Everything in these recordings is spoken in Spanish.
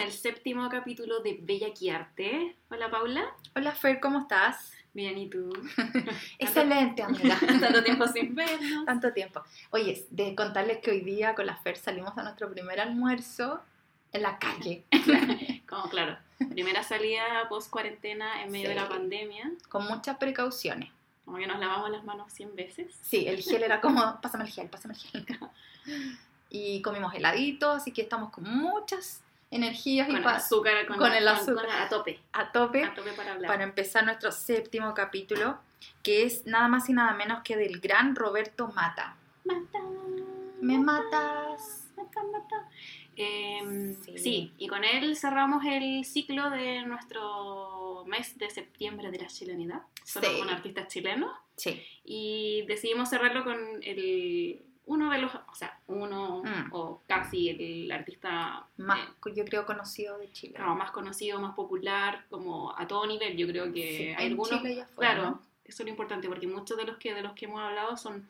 el séptimo capítulo de Bella Arte. Hola Paula. Hola Fer, ¿cómo estás? Bien, ¿y tú? Excelente, amiga. Tanto tiempo sin vernos. Tanto tiempo. Oye, de contarles que hoy día con la Fer salimos a nuestro primer almuerzo en la calle. Como claro, primera salida post cuarentena en medio de la pandemia. Con muchas precauciones. Como que nos lavamos las manos 100 veces. Sí, el gel era como, pásame el gel, pásame el gel. Y comimos heladito, así que estamos con muchas energías y Con pa- azúcar, con, con el con- azúcar. a tope. a tope A tope para hablar. para empezar nuestro séptimo capítulo, que es nada más y nada menos que del gran Roberto Mata. Mata, Me matas. mata, mata. Eh, Sí. sí. y con él cerramos el ciclo de nuestro mes de septiembre de la chilenidad, solo Sí. con artistas chilenos, Sí, y decidimos cerrarlo con el uno de los, o sea, uno Mm. o casi el artista más, eh, yo creo conocido de Chile. como más conocido, más popular, como a todo nivel. Yo creo que Sí, hay en algunos, Chile y afuera, claro, ¿no? eso es lo importante porque muchos de los que de los que hemos hablado son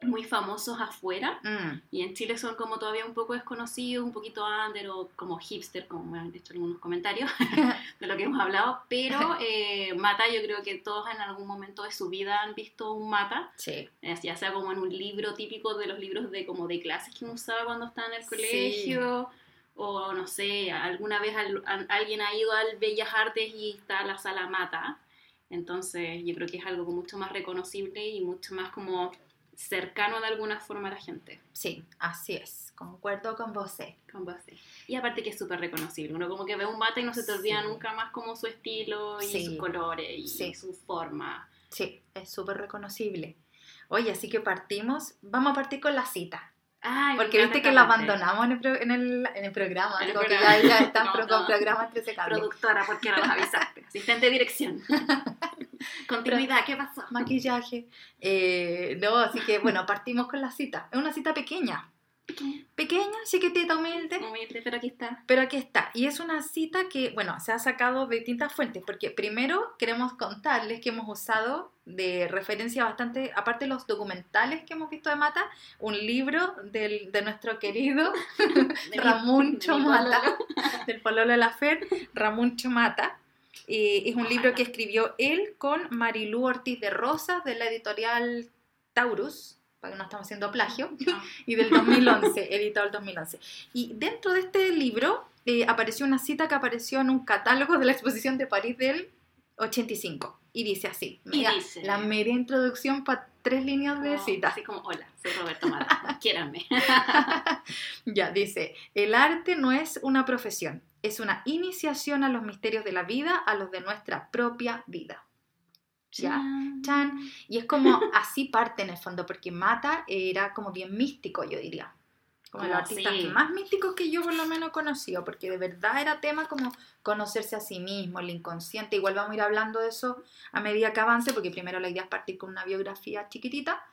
muy famosos afuera. Mm, y en Chile son como todavía un poco desconocidos, un poquito under o como hipster, como me han hecho algunos comentarios de lo que hemos hablado, pero eh, Mata yo creo que todos en algún momento de su vida han visto un Mata, sí, ya sea como en un libro típico de los libros de como de clases que uno usaba cuando estaba en el Sí. colegio, o no sé, alguna vez al- a- alguien ha ido al Bellas Artes y está la sala Mata, entonces yo creo que es algo mucho más reconocible y mucho más como cercano de alguna forma a la gente. sí, así es. Concuerdo con vos. eh. Con base. Y aparte que es súper reconocible. Uno como que ve un mata y no se te olvida Sí. nunca más como su estilo y Sí. sus colores y Sí. su forma. Sí, es súper reconocible. Oye, así que partimos, vamos a partir con la cita. Ay, Porque viste que parte. abandonamos en el, pro- en el, en el programa. En el que programa. ya, ya están No, pro- no. con programas 13 cable. Productora, ¿por qué no nos avisaste? Asistente de dirección. Continuidad, ¿qué pasó? Maquillaje. Eh, no, así que bueno, partimos con la cita. Es una cita pequeña. Pequeña, chiquitita, humilde. Humilde, pero aquí está. Pero aquí está. Y es una cita que, bueno, se ha sacado de distintas fuentes, porque primero queremos contarles que hemos usado de referencia bastante, aparte de los documentales que hemos visto de Mata, un libro del, de nuestro querido De Ramón mi Chomata, del Pololo de la Fer, Ramón Chomata. Eh, es un libro que escribió él con Marilú Ortiz de Rosas de la editorial Taurus, para que no estamos haciendo plagio No. y del 2011, editado el 2011. Y dentro de este libro eh, apareció una cita que apareció en un catálogo de la exposición de París del 85. Y dice así, mira, dice- la media introducción para tres líneas de Como- cita. Así como, hola, soy Roberto Mata. Quiéranme. Ya, dice, el arte no es una profesión, es una iniciación a los misterios de la vida, a los de nuestra propia vida. Ya. Chan. Y es como así parte en el fondo, porque Mata era como bien místico, yo diría. Como los artistas sí. más místicos que yo por lo menos conocido, porque de verdad era tema como conocerse a sí mismo, el inconsciente. Igual vamos a ir hablando de eso a medida que avance, porque primero la idea es partir con una biografía chiquitita,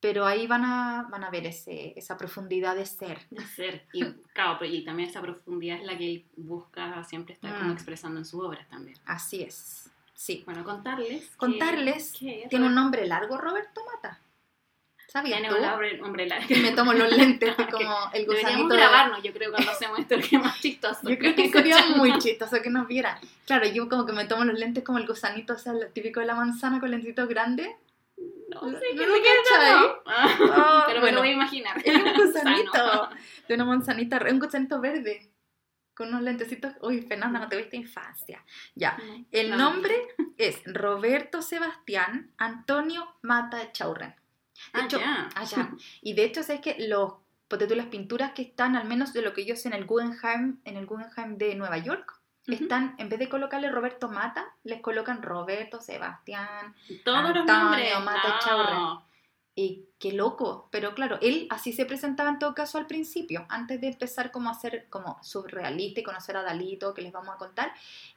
pero ahí van a, van a ver ese, esa profundidad de ser. de ser. Y, claro, y también esa profundidad es la que él busca siempre estar como Mm. expresando en sus obras también. Así es. Sí. Bueno, contarles. que- Contarles, que Tiene un nombre largo, Roberto Mata. ¿Sabías Tiene tú? un nombre, hombre largo. Que me tomo los lentes como el Deberíamos gusanito. de- grabarnos, yo creo, cuando hacemos esto, que es más chistoso. Yo creo que sería muy chistoso que nos vieran. Claro, yo como que me tomo los lentes como el gusanito, o sea, el típico de la manzana con lentitos grandes. No sé ¿No qué lo te cachai? Ah, Ah, Pero me bueno, lo voy a imaginar. es un gusanito de una manzanita, un gusanito verde. Con unos lentecitos. Uy, Fernanda, no te viste infancia. Ya. El No. nombre es Roberto Sebastián Antonio Mata Chaurren. De Ah, hecho, allá. Y de hecho, sabes que los las pinturas que están, al menos de lo que yo sé en el Guggenheim, en el Guggenheim de Nueva York, Están, en vez de colocarle Roberto Mata, les colocan Roberto Sebastián. Todos los nombres. Mata no. Chaurren. Y qué loco. Pero claro, él así se presentaba en todo caso al principio, antes de empezar como a ser como surrealista y conocer a Dalito, que les vamos a contar.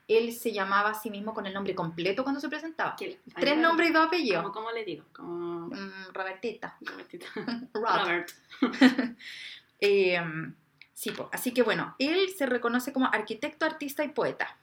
Él se llamaba a sí mismo con el nombre completo cuando se presentaba. ¿Qué- Tres ay, nombres y dos apellidos. ¿Cómo, cómo le digo? Mm, Robertita. Robertito. Rob. Robert. Eh, sí, po. así que bueno, él se reconoce como arquitecto, artista y poeta.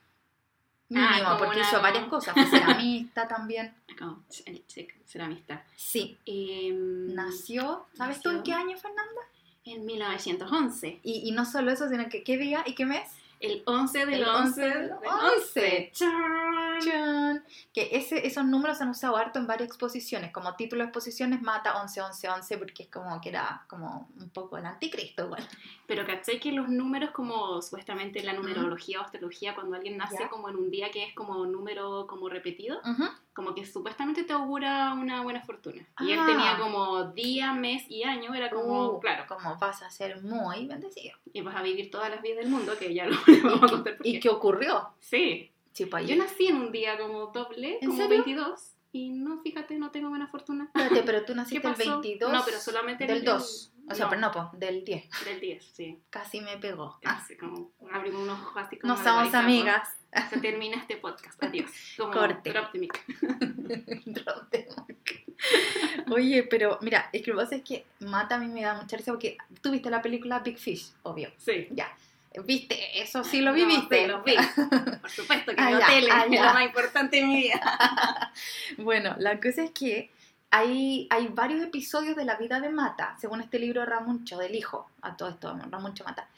Ah, Mínimo, como porque una- hizo varias cosas, fue ceramista también. Chico, ceramista. Sí, Em, nació, ¿sabes tú en nació- qué año, Fernanda? En 1911. Y, y no solo eso, sino que qué día y qué mes. El 11 del El 11 11 del del 11. Chan. Chan. Que ese, esos números se han usado harto en varias exposiciones. Como título de exposiciones, mata 11, 11, 11, porque es como que era como un poco el anticristo igual. Pero caché que los números como supuestamente en la numerología o astrología, cuando alguien nace Ya. como en un día que es como número como repetido, Ujú. Como que supuestamente te augura una buena fortuna. Y él Ah. tenía como día, mes y año, era como, Uh, claro, Como vas a ser muy bendecido. y vas a vivir todas las vidas del mundo, que ya lo vamos a contar por ¿Y qué. ocurrió? Sí, Sí, pues, yo nací en un día como doble, ¿En como serio? 22, y no, fíjate, no tengo buena fortuna. Espérate, pero tú ¿Qué naciste el pasó? 22 No, pero solamente del el- 2. O sea, no. pero no, pues, del 10. Del 10, sí. Casi me pegó. Ah, Así como abrimos unos ojos así como no somos amigas. Se termina este podcast. Adiós. Como Corte. drop the mic. Drop the mic. Oye, pero mira, es que lo que pasa es que Mata a mí me da mucha risa porque tú viste la película Big Fish, obvio. Sí. Ya. ¿Viste? Eso sí lo No, viviste. sí, lo vi. Por supuesto que Ah, mi ya, hotel ah, es lo más importante de mi vida. Bueno, la cosa es que hay, hay varios episodios de la vida de Mata, según este libro de Ramuncho, del hijo, a todo esto, Ramuncho Mata.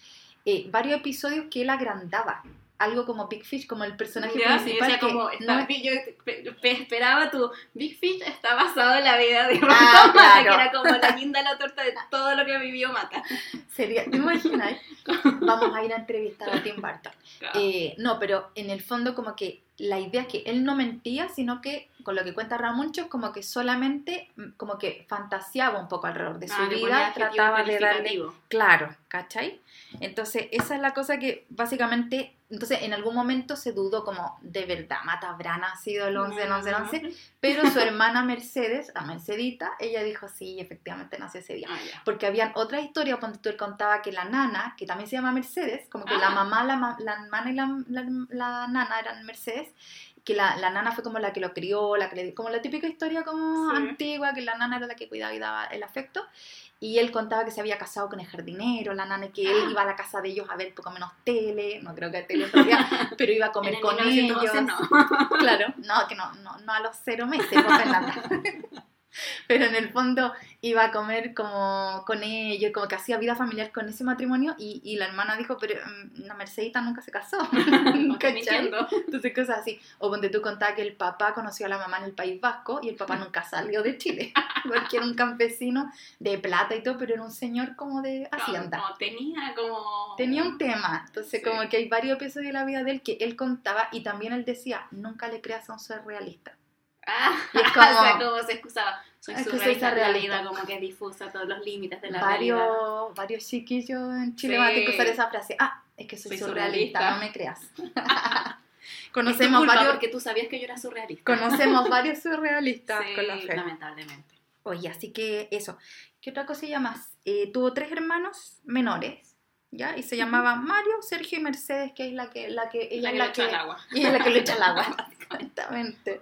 eh, varios episodios que él agrandaba. Algo como Big Fish, como el personaje Ya, sí, principal. decía que como, no está- es- yo pe- pe- esperaba tu Big Fish está basado en la vida de Ah, Roberto Mata, claro. que era como la guinda la torta de todo lo que vivió Mata. Sería, ¿te imaginas? Vamos a ir a entrevistar a Tim Burton. Eh, no, pero en el fondo como que la idea es que él no mentía, sino que con lo que cuenta Ramuncho es como que solamente mm, como que fantaseaba un poco alrededor de su Ah, vida, trataba de darle claro, ¿cachai? Entonces esa es la cosa que básicamente, entonces en algún momento se dudó como de verdad, Mata Habrán ha sido el 11, el 11, el 11, pero su hermana Mercedes, la Mercedita, ella dijo sí, efectivamente nació ese día. Ah, ya. Porque habían otra historia cuando tú contaba que la nana, que también se llama Mercedes, como que Ah. la mamá, la, la hermana y la, la- la nana eran Mercedes, que la, la nana fue como la que lo crió, la que le, como la típica historia como Sí. antigua, que la nana era la que cuidaba y daba el afecto. Y él contaba que se había casado con el jardinero, la nana, y que él Ah. iba a la casa de ellos a ver poco menos tele, no creo que tele todavía, pero iba a comer con 1911 ellos. no. Claro, no, que no, no, no a los cero meses, pues. Pero en el fondo iba a comer como con ellos, como que hacía vida familiar con ese matrimonio y, y la hermana dijo, pero mm, la Mercedita nunca se casó. Entonces cosas así. O donde tú contabas que el papá conoció a la mamá en el País Vasco y el papá nunca salió de Chile, porque era un campesino de plata y todo, pero era un señor como de hacienda. No, no, tenía como... Tenía un tema, entonces Sí. como que hay varios episodios de la vida de él que él contaba y también él decía, nunca le creas a un ser realista. Ah, Y es o sea, como- como se excusaba. Soy Es que soy surrealista de la surrealista. vida, como que difusa todos los límites de la realidad. varios, varios chiquillos en Chile Sí. van a tener que usar esa frase. Ah, es que soy, Soy surrealista, surrealista. no me creas. Conocemos, culpa, varios, porque tú sabías que yo era surrealista. conocemos varios surrealistas Sí, con la fe. lamentablemente. Oye, así que eso. ¿Qué otra cosilla más? Eh, tuvo tres hermanos menores, ¿ya? Y se llamaban Mario, Sergio y Mercedes, que es la que, la que ella La que la le echó que, al agua. y es la que le echa el agua. Exactamente.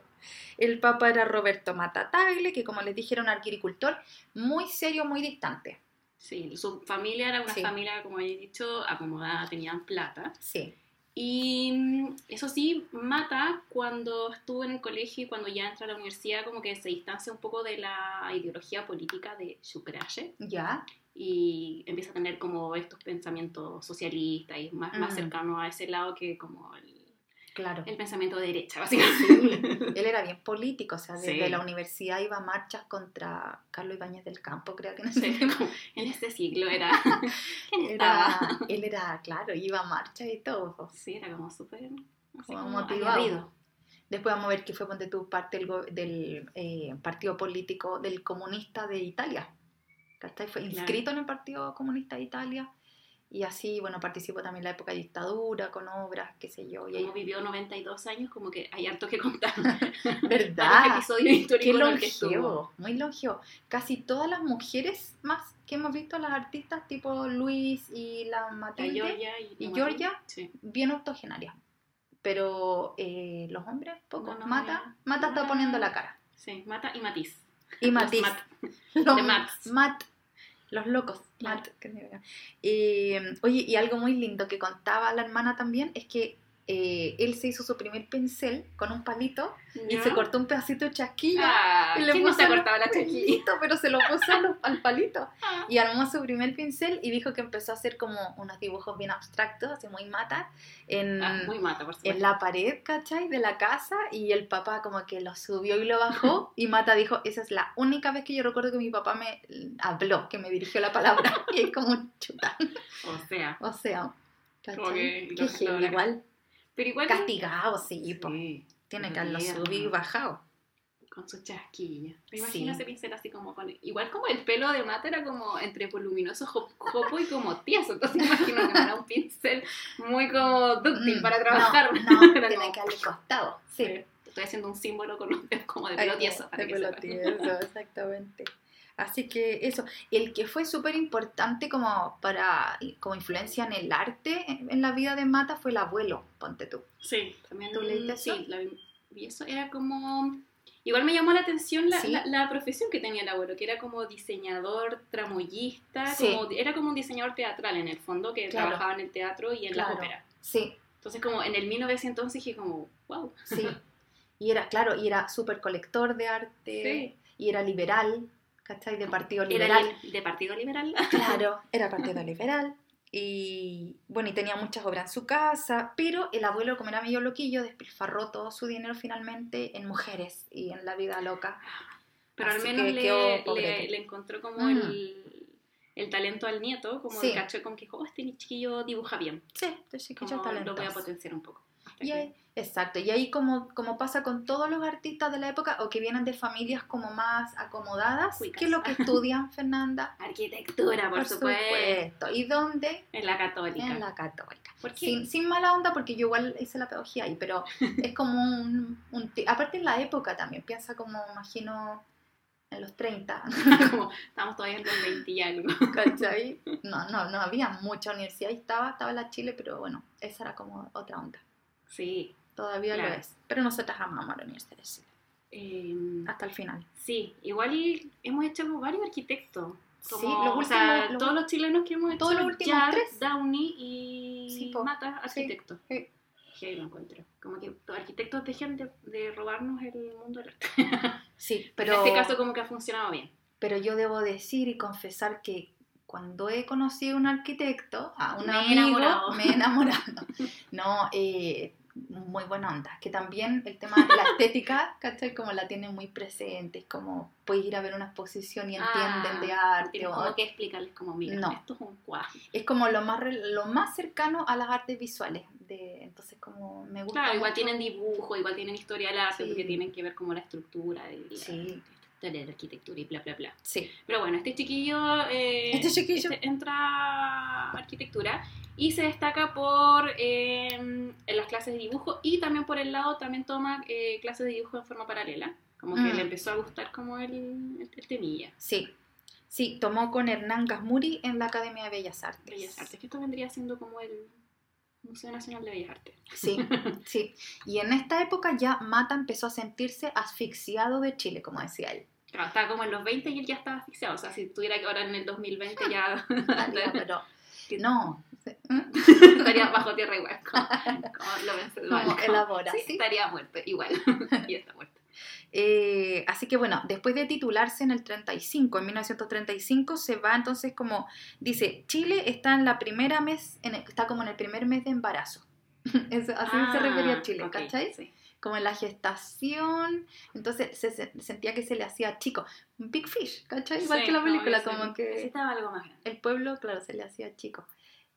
El papá era Roberto Matatagle, que como les dije era un agricultor muy serio, muy distante. Sí, su familia era una Sí. familia, como he dicho, acomodada, tenían plata. Sí. Y mm, eso sí, Mata, cuando estuvo en el colegio y cuando ya entra a la universidad, como que se distancia un poco de la ideología política de Shukrashe ¿Ya? y empieza a tener como estos pensamientos socialistas y más, más Mm. cercano a ese lado que como el, Claro. el pensamiento de derecha, Sí, básicamente. él era bien político, o sea, desde Sí. la universidad iba a marchas contra Carlos Ibáñez del Campo, creo que Sí, tiempo. como en este siglo era... ¿Quién Era, estaba? él era, claro, iba a marchas y todo. Sí, era como súper... motivado. aguerrido. Después vamos a ver que fue ponte tú parte del, del eh, partido político del comunista de Italia. ¿Cachai? Fue Claro. inscrito en el Partido Comunista de Italia y así, bueno, participó también en la época de dictadura, con obras, qué sé yo. Y ahí, Como vivió 92 años, como que hay harto que contar. ¿Verdad? Varios episodios Qué los longevo, muy longevo. Casi todas las mujeres más que hemos visto, las artistas tipo Luis y la La Matilde, Georgia y, ¿Y Georgia? Sí. bien octogenarias. Pero eh, los hombres, poco. No, no, Mata, no. Mata está poniendo la cara. Sí, Mata y Matiz. Y Los Matiz. Mat. Los de. Mat. Los locos. Claro. Que. Eh, oye, y algo muy lindo que contaba la hermana también es que eh, él se hizo su primer pincel con un palito y se cortó un pedacito de chasquilla. Ah, y le ¿Quién no se puso cortado la chaquilla? pelitos, pero se lo puso al, al palito. Ah. Y armó su primer pincel y dijo que empezó a hacer como unos dibujos bien abstractos, así muy mata, en, Ah, muy mata, por en la pared, ¿cachai? De la casa y el papá como que lo subió y lo bajó y Mata dijo, esa es la única vez que yo recuerdo que mi papá me habló, que me dirigió la palabra y es como un chután. O sea, O sea, Como ¿cachai? que Qué lo- heavy, lo- igual pero igual castigado, sí, tiene que lo haberlo subido y bajado. con su chasquilla. Me imagino Sí. ese pincel así como con... Igual como el pelo de Mata era como entre voluminoso, jo- jopo y como tieso. Entonces me imagino que era un pincel muy como dúctil Mm, para trabajar. No, no, tiene como- que haberle costado, sí. Sí, Estoy haciendo un símbolo con los dedos como de pelo tieso. de pelo tieso, exactamente. Así que eso, el que fue súper importante como para como influencia en el arte en, en la vida de Mata fue el abuelo, ponte tú. Sí, también. ¿Tú leíste eso? Sí, la. Y eso era como. Igual me llamó la atención la, Sí. la- la profesión que tenía el abuelo, que era como diseñador, tramoyista, Sí. como, era como un diseñador teatral en el fondo, que Claro. trabajaba en el teatro y en Claro. la ópera. Sí, Entonces, como en el 1911 dije como, wow. sí. Y era, claro, y era súper colector de arte, Sí. y era liberal, ¿cachai? De partido Era liberal. li- de Partido Liberal. Claro, era partido liberal. Y bueno, y tenía muchas obras en su casa, pero el abuelo, como era medio loquillo, despilfarró todo su dinero finalmente en mujeres y en la vida loca. Pero al menos que le, quedó le, encontró como Mm. el, el talento al nieto, como Sí. el cacho como que dijo, oh, este chiquillo dibuja bien. Sí, entonces chiquillo Como lo voy a talentoso. potenciar un poco. Y ahí- exacto, y ahí como, como pasa con todos los artistas de la época o que vienen de familias como más acomodadas, Cuicas. ¿qué es lo que estudian, Fernanda? Arquitectura, por, supuesto. ¿Y dónde? En la católica. En la católica. ¿Por qué? Sin, sin mala onda, porque yo igual hice la pedagogía ahí, pero es como un, un Aparte en la época también, piensa como, imagino, en los 30, como estamos todavía en los 20 y algo. ¿cachai? No, no, no había mucha universidad, ahí estaba, estaba la Chile, pero bueno, esa era como otra onda. Sí. Todavía Claro. lo es. Pero nosotras amamos la Universidad de Chile, eh, hasta el final. sí, igual hemos hecho varios arquitectos. Como, sí, los o sea, últimos- los todos los chilenos que hemos hecho, Todos los últimos Jar, tres. Downey y Sí. Mata, arquitectos. sí. Que lo encuentro. Como que los arquitectos dejen de, de robarnos el mundo del arte. Sí, pero, en este caso como que ha funcionado bien. pero yo debo decir y confesar que cuando he conocido a un arquitecto, a un Me he amigo, enamorado. me he enamorado. No, eh, muy buena onda. Que también el tema de la estética, ¿cachai? Como la tienen muy presente. Es como puedes ir a ver una exposición y entienden de arte. Tienes o- como que explicarles como, mira, No. esto es un cuadro. Es como lo más, re- lo más cercano a las artes visuales. De, entonces, como me gusta. Claro, igual tienen dibujo, igual tienen historia del arte, Sí. porque tienen que ver como la estructura de la, De la arquitectura y bla, bla, bla. Sí. Pero bueno, este chiquillo, eh, Este chiquillo. este entra a arquitectura y se destaca por eh, en las clases de dibujo y también por el lado también toma eh, clases de dibujo en forma paralela. Como que Mm. le empezó a gustar como el, el, el temilla. Sí. Sí, tomó con Hernán Gasmuri en la Academia de Bellas Artes. Bellas Artes, que esto vendría siendo como el Museo Nacional de Bellas Artes. Sí, sí. Y en esta época ya Mata empezó a sentirse asfixiado de Chile, como decía él. Claro, estaba como en los 20 y él ya estaba asfixiado. O sea, si tuviera que ahora en el 2020 ya Estaría, pero no. estaría bajo tierra igual. Como, como lo pensé, Como ¿sí? estaría muerto igual. y está muerto. Eh, así que bueno, después de titularse en el 35, en 1935, se va entonces como, dice, Chile está en la primera mes, en el- está como en el primer mes de embarazo. Eso- así se refería a Chile, Ah, ok, ¿cachai? sí. Como en la gestación, entonces se, se- sentía que se le hacía chico. Big Fish, ¿cachai? Igual Sí, que la película, como que... Algo más grande. el pueblo, claro, se le hacía chico.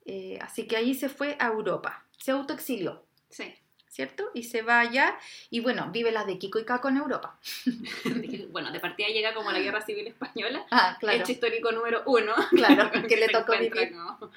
Eh, así que ahí se fue a Europa, se autoexilió, Sí. ¿Cierto? Y se va allá y bueno, vive las de Kiko y Caco en Europa. bueno, de partida llega como la Guerra Civil Española. Ah, claro, Hecho histórico número uno. claro, que le tocó vivir. como-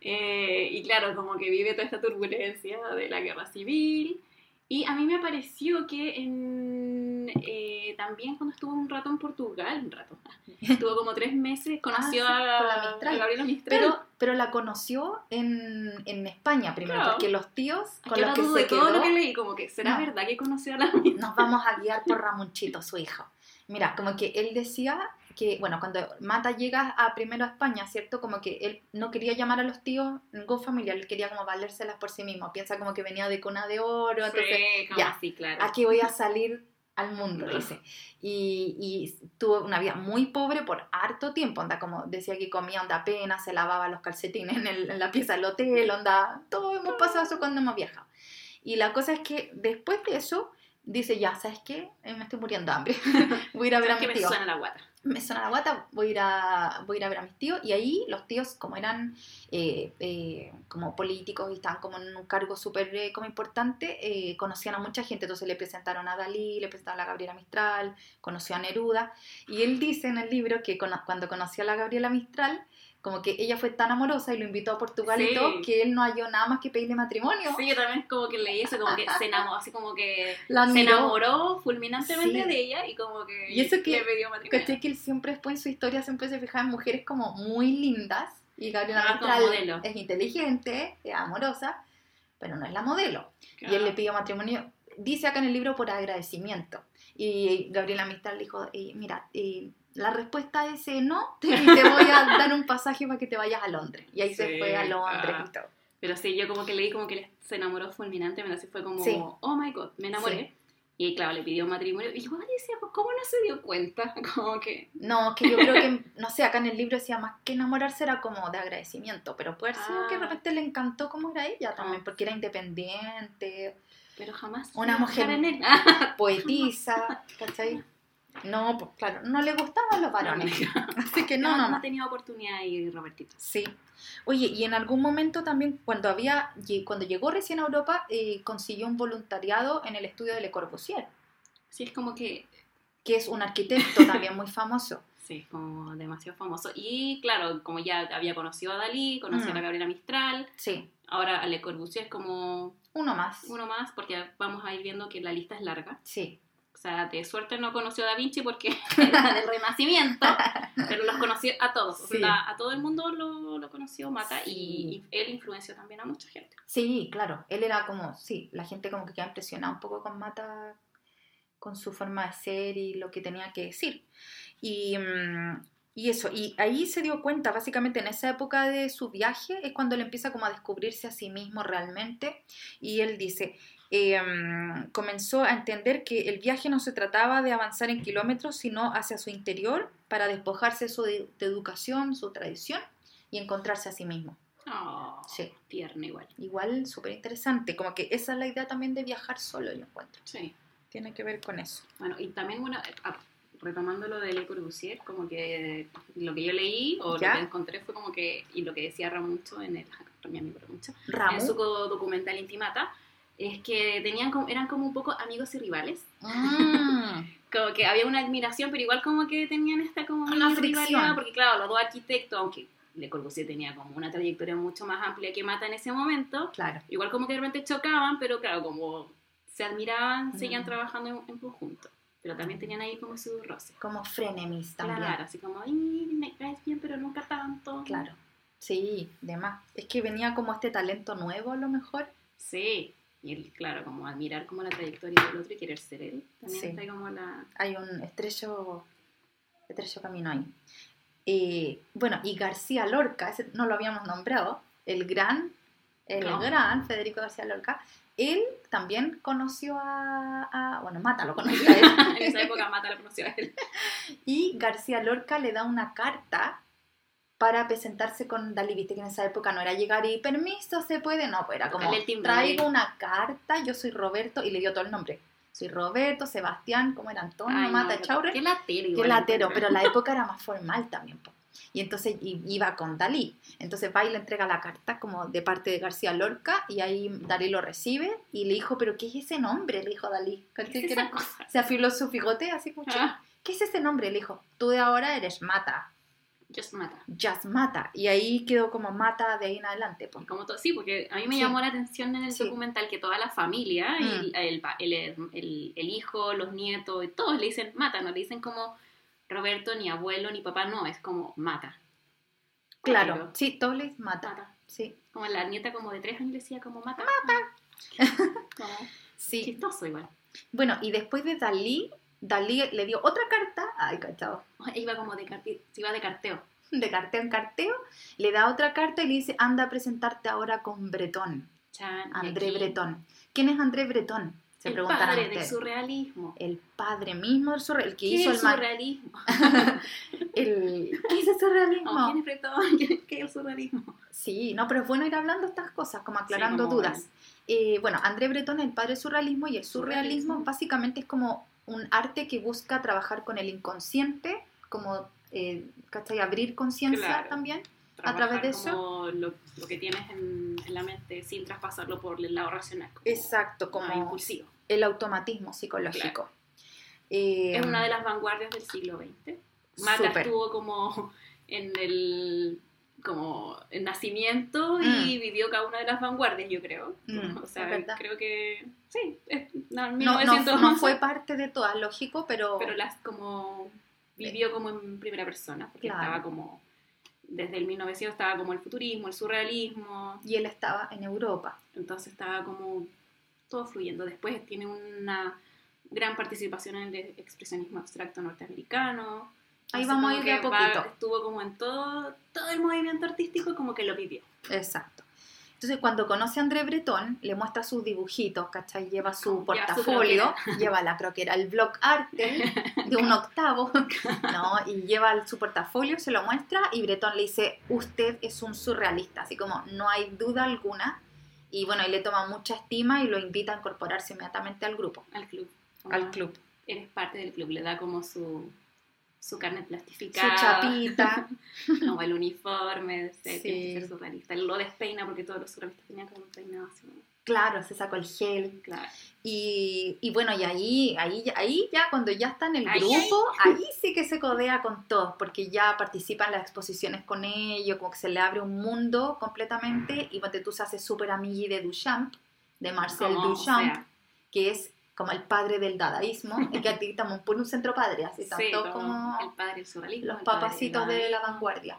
Eh, y claro, como que vive toda esta turbulencia de la guerra civil. Y a mí me pareció que en, eh, también cuando estuvo un rato en Portugal, un rato, estuvo como tres meses, conoció Ah, sí, a, la Mistral. a Gabriela Mistral. Pero, pero la conoció en, en España primero, Claro. porque los tíos con los que se de todo quedó, lo que leí, como que será No. verdad que conoció a la Mistral. nos vamos a guiar por Ramonchito, su hijo. Mira, como que él decía que, bueno, cuando Mata llega a primero a España, ¿cierto? Como que él no quería llamar a los tíos ningún familiar, él quería como valérselas por sí mismo. Piensa como que venía de cuna de oro, entonces, Sí, ya, así, claro. aquí voy a salir al mundo, dice. Y, y tuvo una vida muy pobre por harto tiempo, onda, como decía que comía onda apenas, se lavaba los calcetines en, el- en la pieza del hotel, onda, todo hemos pasado eso cuando hemos viajado. Y la cosa es que después de eso, dice, ya, ¿sabes qué? Eh, Me estoy muriendo de hambre, voy a ir a ver a ¿Sabes que mis me suena la guata? Me suena la guata, voy a ir a, voy a, ir a ver a mis tíos. Y ahí los tíos, como eran eh, eh, como políticos y estaban como en un cargo súper eh, como importante, conocían a mucha gente. Entonces le presentaron a Dalí, le presentaron a la Gabriela Mistral, conoció a Neruda. Y él dice en el libro que cuando conoció a la Gabriela Mistral, como que ella fue tan amorosa y lo invitó a Portugal y todo, que él no halló nada más que pedirle matrimonio. Sí, yo también como que leí eso, como que se enamoró, así como que La se enamoró fulminantemente Sí. de ella y como que Y eso que- le pidió matrimonio. ¿Cachai? Que él siempre después en su historia siempre se fijaba en mujeres como muy lindas. Y Gabriela Ah, Mistral modelo. es inteligente, es amorosa, pero no es la modelo. Y él le pidió matrimonio, dice acá en el libro, por agradecimiento. Y Gabriela Mistral dijo, eh, mira, eh, la respuesta es eh, no, te, te voy a dar un pasaje para que te vayas a Londres. Y ahí se fue a Londres ah. y todo. Pero sí, yo como que leí como que se enamoró fulminantemente, así fue como, Sí. oh my god, me enamoré. Y claro, le pidió matrimonio. Y yo decía, pues, ¿cómo no se dio cuenta? Como que... No, que yo creo que, no sé, acá en el libro decía más que enamorarse era como de agradecimiento, pero puede ser que de Ah. repente le encantó cómo era ella también, Ah. porque era independiente, Pero jamás... Una mujer- en él. poetisa, ¿cachai? No, pues claro, no le gustaban los varones, así que no, no, no, tenido oportunidad ahí, Robertito. Sí. Oye, y en algún momento también, cuando había, cuando llegó recién a Europa, eh, consiguió un voluntariado en el estudio de Le Corbusier, Sí, es como que... que es un arquitecto también muy famoso. Sí, es como demasiado famoso. Y claro, como ya había conocido a Dalí, conoció a la Mm. Gabriela Mistral, Sí, ahora a Le Corbusier es como uno más. uno más, porque vamos a ir viendo que la lista es larga. Sí, O sea, de suerte no conoció a Da Vinci porque era del Renacimiento, pero los conoció a todos. O Sí. sea, a todo el mundo lo, lo conoció Mata Sí. y, y él influenció también a mucha gente. sí, claro. Él era como, sí, la gente como que queda impresionada un poco con Mata, con su forma de ser y lo que tenía que decir. Y, mm, y eso, y ahí se dio cuenta, básicamente en esa época de su viaje, es cuando él empieza como a descubrirse a sí mismo realmente. Y él dice, eh, comenzó a entender que el viaje no se trataba de avanzar en kilómetros, sino hacia su interior para despojarse de su de- de educación, su tradición y encontrarse a sí mismo. Oh, Sí. tierno igual. Igual súper interesante, como que esa es la idea también de viajar solo, yo encuentro. Sí. Tiene que ver con eso. Bueno, y también, bueno, ah, retomando lo de Le Corbusier, como que lo que yo leí o ¿Ya? lo que encontré fue como que, y lo que decía Ramucho en el, mi amigo Ramucho, en su documental Intimata, es que tenían como, eran como un poco amigos y rivales. Mm, como que había una admiración, pero igual como que tenían esta como Una rivalidad, porque claro, los dos arquitectos, aunque Le Corbusier tenía como una trayectoria mucho más amplia que Mata en ese momento, claro. igual como que de repente chocaban, pero claro, como se admiraban, seguían Mm. trabajando en, en conjunto, pero también tenían ahí como sus roces. Como frenemies también. Claro, así como, "Ay, me caes bien, pero nunca tanto. Claro. Sí, de más. Es que venía como este talento nuevo a lo mejor. Sí, y él, claro, como admirar como la trayectoria del otro y querer ser él. También Sí. está como la... Hay un estrecho, estrecho camino ahí. Eh, bueno, y García Lorca, ese no lo habíamos nombrado, el gran, el No. gran Federico García Lorca, él también conoció a, a- bueno, Mata lo conoció a él. en esa época Mata la conoció a él. Y García Lorca le da una carta para presentarse con Dalí. Viste que en esa época no era llegar y permiso, se puede. No, pues era como traigo una carta, yo soy Roberto, y le dio todo el nombre. Soy Roberto, Sebastián, ¿cómo era Antonio, Ay, no, Mata, qué- Chaure? Qué latero Qué igual. latero, encuentro. pero la época era más formal también. po. Y entonces iba con Dalí. Entonces va y le entrega la carta como de parte de García Lorca y ahí Dalí lo recibe y le dijo, pero ¿qué es ese nombre? Le dijo Dalí. ¿Qué cosa? se afiló su bigote así como, Ah, ¿qué es ese nombre? Le dijo, tú de ahora eres Mata. Just Mata. Just Mata. Y ahí quedó como Mata de ahí en adelante. Como todo, sí, porque a mí me Sí. llamó la atención en el Sí. documental que toda la familia, Mm. el, el- el hijo, los nietos, y todos le dicen mata, no le dicen como Roberto, ni abuelo, ni papá, no, es como mata. Claro, sí, Tobles Mata. Mata. Sí, Como la nieta como de tres años decía como mata. Como sí. chistoso igual. Bueno, y después de Dalí, Dalí le dio otra carta, ay, cachado, Iba como de, iba de carteo. de carteo en carteo, le da otra carta y le dice, anda a presentarte ahora con Bretón, Chan, André Bretón. ¿Quién es André Bretón? El preguntarán padre del surrealismo. El padre mismo del surrealismo, el que ¿Qué hizo es el, surrealismo? el ¿Qué es el surrealismo? Oh, ¿Quién es el surrealismo? Sí, no, pero es bueno ir hablando estas cosas, como aclarando como- dudas. Eh, bueno, André Breton es el padre del surrealismo y el surrealismo Surrealismo. básicamente es como un arte que busca trabajar con el inconsciente, como, eh, ¿cachai? Abrir conciencia Claro. también. A través de como Lo, lo que tienes en, en la mente sin traspasarlo por el lado racional. como Exacto, como impulsivo. El automatismo psicológico. Eh, Es una de las vanguardias del siglo XX. Mata Súper. estuvo como en el como en nacimiento y Mm. vivió cada una de las vanguardias, yo creo. Mm, o sea, creo que sí, es, no, no, no, 1911, no fue parte de todas, lógico, pero, pero las como vivió como en primera persona, porque Claro. estaba como desde el 1900 estaba como el futurismo, el surrealismo, y él estaba en Europa. entonces estaba como todo fluyendo. Después tiene una gran participación en el expresionismo abstracto norteamericano. Ahí Entonces, vamos a ir de a va- poquito. estuvo como en todo, todo el movimiento artístico como que lo vivió. Exacto. Entonces, cuando conoce a André Breton, le muestra sus dibujitos, ¿cachai? Lleva su Lleva su portafolio, lleva la, creo que era el block arte de un octavo, ¿no? Y lleva su portafolio, se lo muestra y Breton le dice, usted es un surrealista, así como no hay duda alguna. Y bueno, y le toma mucha estima y lo invita a incorporarse inmediatamente al grupo, Al club. al club. Eres parte del club, le da como su, su carnet Su plastificada. chapita, como el uniforme, ser, Sí. tienes que ser surrealista. Lo despeina porque todos los surrealistas tenían como un peinado así. Claro, se sacó el gel, Claro. Y, y bueno, y ahí, ahí, ya- ahí ya cuando ya está en el Ahí, grupo, ahí sí que se codea con todos, porque ya participa en las exposiciones con ellos, como que se le abre un mundo completamente, y ponte tú se hace súper amigui de Duchamp, de Marcel Como, o Duchamp, sea, que es como el padre del dadaísmo, y que aquí estamos por un centro padre, así sí, tanto como el padre los el padre del papacitos de la vanguardia.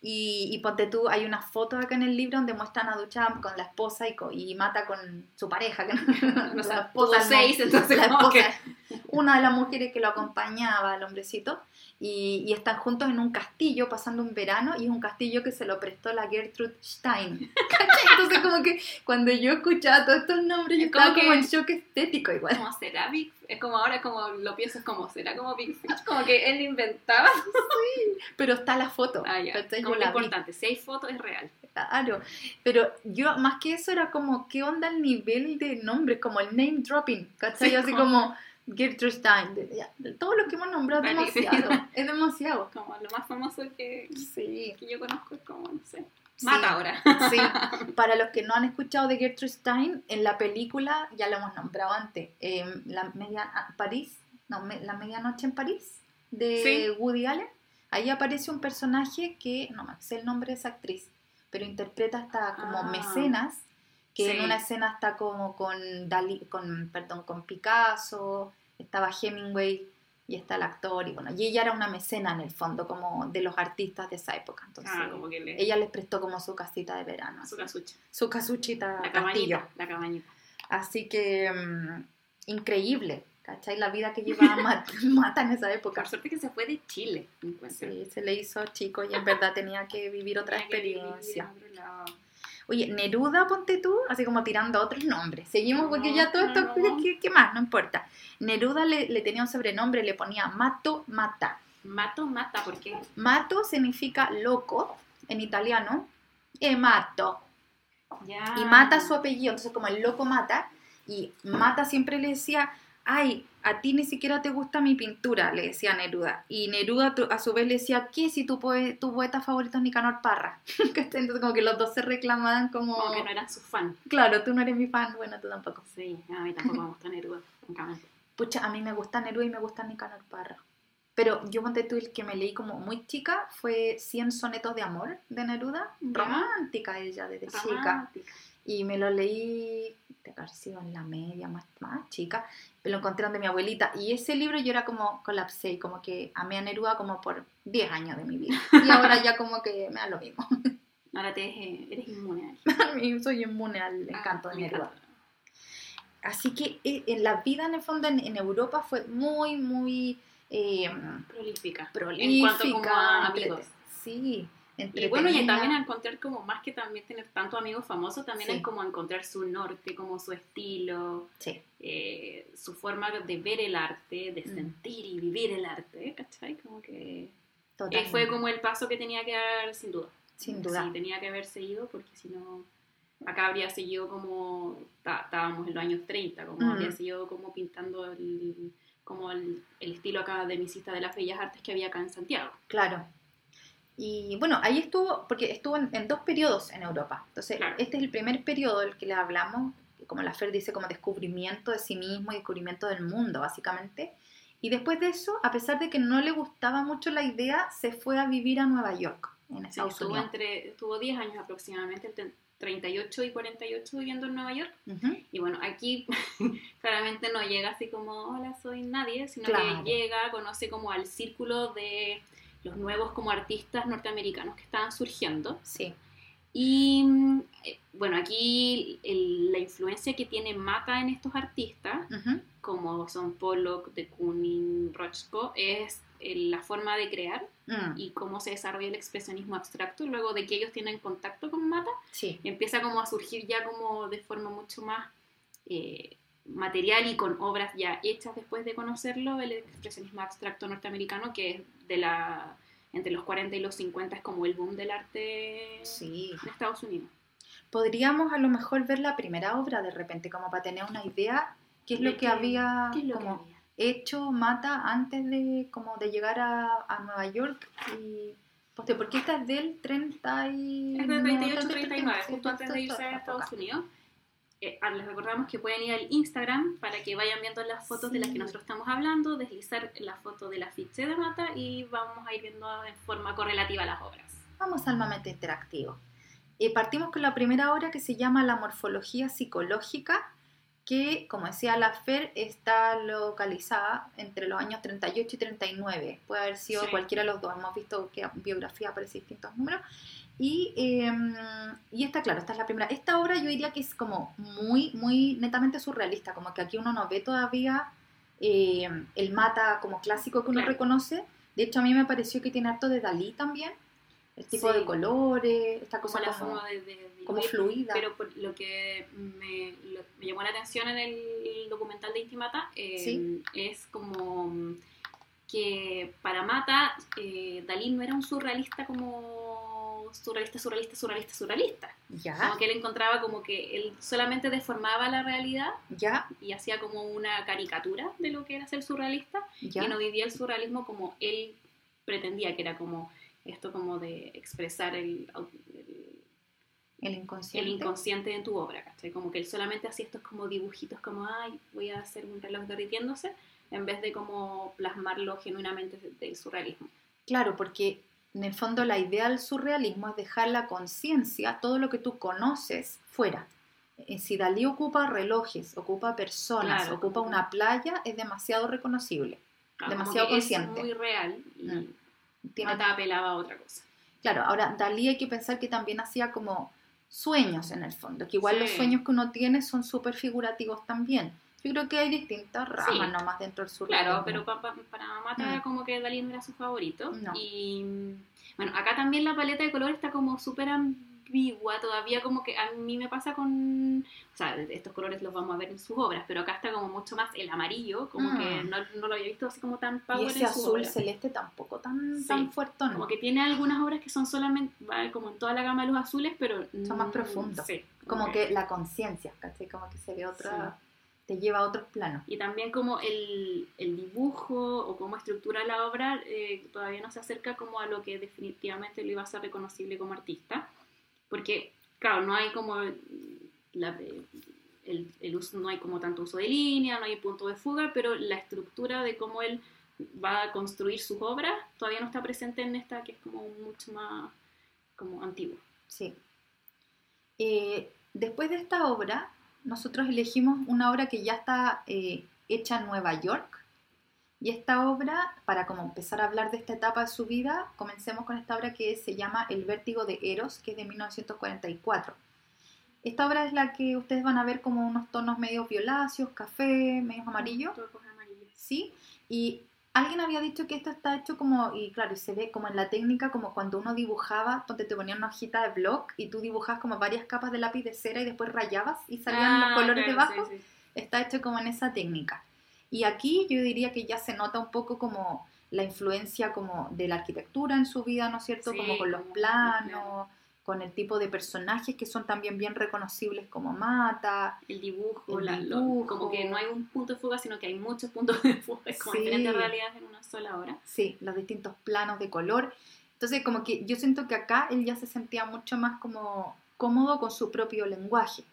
Y, y ponte tú, hay unas fotos acá en el libro donde muestran a Duchamp con la esposa y, co- y mata con su pareja. Que No sé, la esposa, no, entonces la una de las mujeres que lo acompañaba al hombrecito, y, y están juntos en un castillo pasando un verano, y es un castillo que se lo prestó la Gertrude Stein. Entonces, como que cuando yo escuchaba todos estos nombres, yo estaba como en shock estético igual. Como será Big es como ahora como lo pienso es como será como Big Fish como que él inventaba Pero está la foto. ah, ya. ¿cachai? como lo vi. importante si hay foto es real Claro, pero yo más que eso era como, ¿qué onda el nivel de nombres? Como el name dropping, ¿cachai? Sí, Así como- Gertrude Stein, de- ya, de todo lo que hemos nombrado es sí. demasiado, es demasiado. como lo más famoso que, Sí, que yo conozco es como no sé Sí. Mata ahora sí. Para los que no han escuchado de Gertrude Stein, en la película, ya lo hemos nombrado antes, eh, la media, ah, París, no, me- la medianoche en París, de Sí. Woody Allen, ahí aparece un personaje que, no me sé el nombre de esa actriz, pero interpreta hasta como Ah. mecenas, que en una escena está como con Dalí, con, perdón, con Picasso, estaba Hemingway y está el actor, y bueno, y ella era una mecena en el fondo, como de los artistas de esa época, entonces ah como que le ella les prestó como su casita de verano, su casucha su casuchita la castillo. cabañita la cabañita Así que mm, increíble, ¿cachai? La vida que llevaba Mat- Mata en esa época. por suerte que se fue de Chile. Sí, se le hizo chico y en verdad tenía que vivir otra Tenía que vivir Oye, Neruda, ponte tú, así como tirando otros nombres. Seguimos porque No, ya todo esto, no. ¿qué, qué más? No importa. Neruda le, le tenía un sobrenombre, le ponía Mato Mata. mato mata porque Mato significa loco en italiano, e mato. y mata su apellido, entonces como el loco mata, y mata siempre le decía, ay, a ti ni siquiera te gusta mi pintura, le decía Neruda, y Neruda a su vez le decía, ¿qué si tu, poe- tu poeta favorito es Nicanor Parra? Como que los dos se reclamaban como, como que no eran sus fan claro, tú no eres mi fan, bueno, tú tampoco. sí a mí tampoco me gusta Neruda francamente Pucha, a mí me gusta Neruda y me gusta Nicanor Parra. Pero yo ponte tú el que me leí como muy chica fue 100 sonetos de amor de Neruda, Ya. romántica ella desde chica. Romántica. Y me lo leí, de haber sido en la media, más, más chica, me lo encontré de mi abuelita. Y ese libro yo era como colapsé, y como que amé a Neruda como por 10 años de mi vida. Y ahora ya como que me da lo mismo. Ahora te eres, inmune a él. A mí soy inmune al encanto Ah, de me Neruda. encanta. Así que eh, en la vida en el fondo en, en Europa fue muy, muy eh, Prolífica. prolífica. En cuanto como a amigos. Sí. Y bueno, y también a encontrar como más que también tener tantos amigos famosos, también Sí. es como encontrar su norte, como su estilo, Sí, eh, su forma de ver el arte, de Mm. sentir y vivir el arte, ¿cachai? Como que eh, fue como el paso que tenía que dar, sin duda. Sin duda. Sí, tenía que haber seguido, porque si no, acá habría seguido como, estábamos en los años 30, como Mm. habría seguido como pintando el, como el, el estilo academicista de las bellas artes que había acá en Santiago. Claro. Y bueno, ahí estuvo, porque estuvo en, en dos periodos en Europa. Entonces, Claro. este es el primer periodo del que le hablamos, como la Fer dice, como descubrimiento de sí mismo y descubrimiento del mundo, básicamente. Y después de eso, a pesar de que no le gustaba mucho la idea, se fue a vivir a Nueva York, en Sí, Estados estuvo, Unidos. entre, estuvo 10 años aproximadamente, entre 38 y 48 viviendo en Nueva York. Ujú. Y bueno, aquí claramente no llega así como, hola, soy nadie, sino Claro. que llega, conoce como al círculo de los nuevos como artistas norteamericanos que estaban surgiendo. Sí, Y eh, bueno, aquí el- la influencia que tiene Mata en estos artistas, como son Pollock, de Kooning, Rothko, es eh, la forma de crear Mm, y cómo se desarrolla el expresionismo abstracto luego de que ellos tienen contacto con Mata. Sí, empieza como a surgir ya como de forma mucho más eh, material y con obras ya hechas después de conocerlo, el expresionismo abstracto norteamericano, que es de la entre los 40 y los 50 es como el boom del arte sí. en Estados Unidos. Podríamos a lo mejor ver la primera obra de repente, como para tener una idea qué es ¿De lo que había ¿Qué es lo que había? hecho Mata antes de como de llegar a, a Nueva York y pues, porque esta es del 30 y Es de 38, no, 39, sí, justo antes de irse a Estados Unidos. Eh, les recordamos que pueden ir al Instagram para que vayan viendo las fotos de las que nosotros estamos hablando, deslizar la foto del afiche de Mata y vamos a ir viendo en forma correlativa las obras. Vamos al momento interactivo. Eh, partimos con la primera obra que se llama La morfología psicológica, que, como decía la Fer, está localizada entre los años 38 y 39. Puede haber sido Sí. cualquiera de los dos. Hemos visto que biografía aparece distintos números. Y, eh, y esta, claro, esta es la primera. Esta obra yo diría que es como muy, muy netamente surrealista, como que aquí uno no ve todavía eh, el mata como clásico que uno Claro. reconoce. De hecho, a mí me pareció que tiene harto de Dalí también. El tipo Sí. de colores, esta Como cosa la como, forma de, de como fluida. Pero por lo que me, lo- me llamó la atención en el documental de Intimata eh, Sí. es como que para Mata eh, Dalí no era un surrealista como surrealista, surrealista, surrealista, surrealista. ya, Como que él encontraba como que él solamente deformaba la realidad ya, y hacía como una caricatura de lo que era ser surrealista ya. y no vivía el surrealismo como él pretendía, que era como esto como de expresar el, el- el el inconsciente. inconsciente en tu obra, ¿cachai? Como que él solamente hacía estos como dibujitos como, ay, voy a hacer un reloj derritiéndose, en vez de como plasmarlo genuinamente de- del surrealismo. Claro, porque en el fondo la idea del surrealismo es dejar la conciencia, todo lo que tú conoces, fuera. Eh, Si Dalí ocupa relojes, ocupa personas, Claro, ocupa como- una playa, es demasiado reconocible. Claro, Demasiado consciente. Es muy real y Mm. Tiene- Mata apelaba a otra cosa. Claro, ahora Dalí hay que pensar que también hacía como sueños en el fondo, que igual Sí. los sueños que uno tiene son súper figurativos también. Yo creo que hay distintas ramas Sí. nomás dentro del surrealismo. Claro, pero pa- pa- para Mata Mm. como que Dalí no era su favorito. No. Y bueno, acá también la paleta de color está como súper ambigua, todavía como que a mí me pasa con... O sea, estos colores los vamos a ver en sus obras, pero acá está como mucho más el amarillo, como Mm. que no, no lo había visto así como tan y power ese en sus azul obras. celeste tampoco tan, Sí. tan fuertón. Como que tiene algunas obras que son solamente, como en toda la gama de los azules, pero... Son más mm, profundos. Sí. como que la conciencia, ¿cachai? Como que se ve otra, te lleva a otros planos. Y también como el, el dibujo o cómo estructura la obra eh, todavía no se acerca como a lo que definitivamente lo iba a ser reconocible como artista. Porque, claro, no hay como la- el, el uso, no hay como tanto uso de línea, no hay punto de fuga, pero la estructura de cómo él va a construir sus obras todavía no está presente en esta que es como mucho más como antigua. Sí. Eh, después de esta obra, nosotros elegimos una obra que ya está eh, hecha en Nueva York. Y esta obra, para como empezar a hablar de esta etapa de su vida, comencemos con esta obra que se llama El vértigo de Eros, que es de 1944. Esta obra es la que ustedes van a ver como unos tonos medio violáceos, café, medio amarillo. Todo con amarillo. Sí, y alguien había dicho que esto está hecho como, y claro, y se ve como en la técnica, como cuando uno dibujaba, donde te ponían una hojita de blog y tú dibujabas como varias capas de lápiz de cera y después rayabas y salían los Ah, colores claro, debajo. sí, sí. Está hecho como en esa técnica. Y aquí yo diría que ya se nota un poco como la influencia como de la arquitectura en su vida, ¿no es cierto? Sí, como con los los planos. Con el tipo de personajes que son también bien reconocibles como Mata. El dibujo, El la- lo- como que no hay un punto de fuga, sino que hay muchos puntos de fuga, es como Sí. diferentes realidades en una sola hora. Sí, los distintos planos de color. Entonces, como que yo siento que acá él ya se sentía mucho más como cómodo con su propio lenguaje.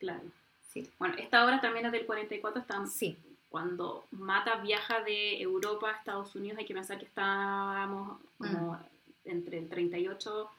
Claro. Sí, Bueno, esta obra también es del 44, está sí, cuando Mata viaja de Europa a Estados Unidos, hay que pensar que estábamos como entre el 38,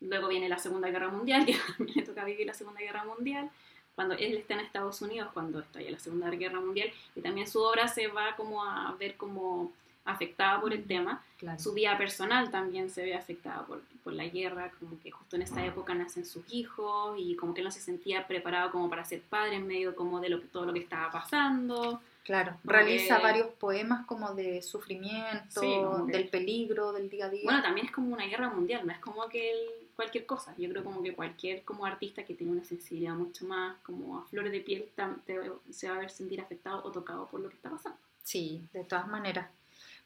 luego viene la Segunda Guerra Mundial, que también le toca vivir la Segunda Guerra Mundial, cuando él está en Estados Unidos, cuando estalla la Segunda Guerra Mundial, y también su obra se va como a ver como afectada por el tema. claro. Su vida personal también se ve afectada por, por la guerra, como que justo en esa época nacen sus hijos y como que él no se sentía preparado como para ser padre en medio como de lo, todo lo que estaba pasando. Claro, Como realiza que- varios poemas como de sufrimiento, Sí, como que- del peligro del día a día. Bueno, también es como una guerra mundial, no es como que él- cualquier cosa. Yo creo como que cualquier como artista que tiene una sensibilidad mucho más como a flores de piel te- se va a ver sentir afectado o tocado por lo que está pasando. Sí, de todas maneras.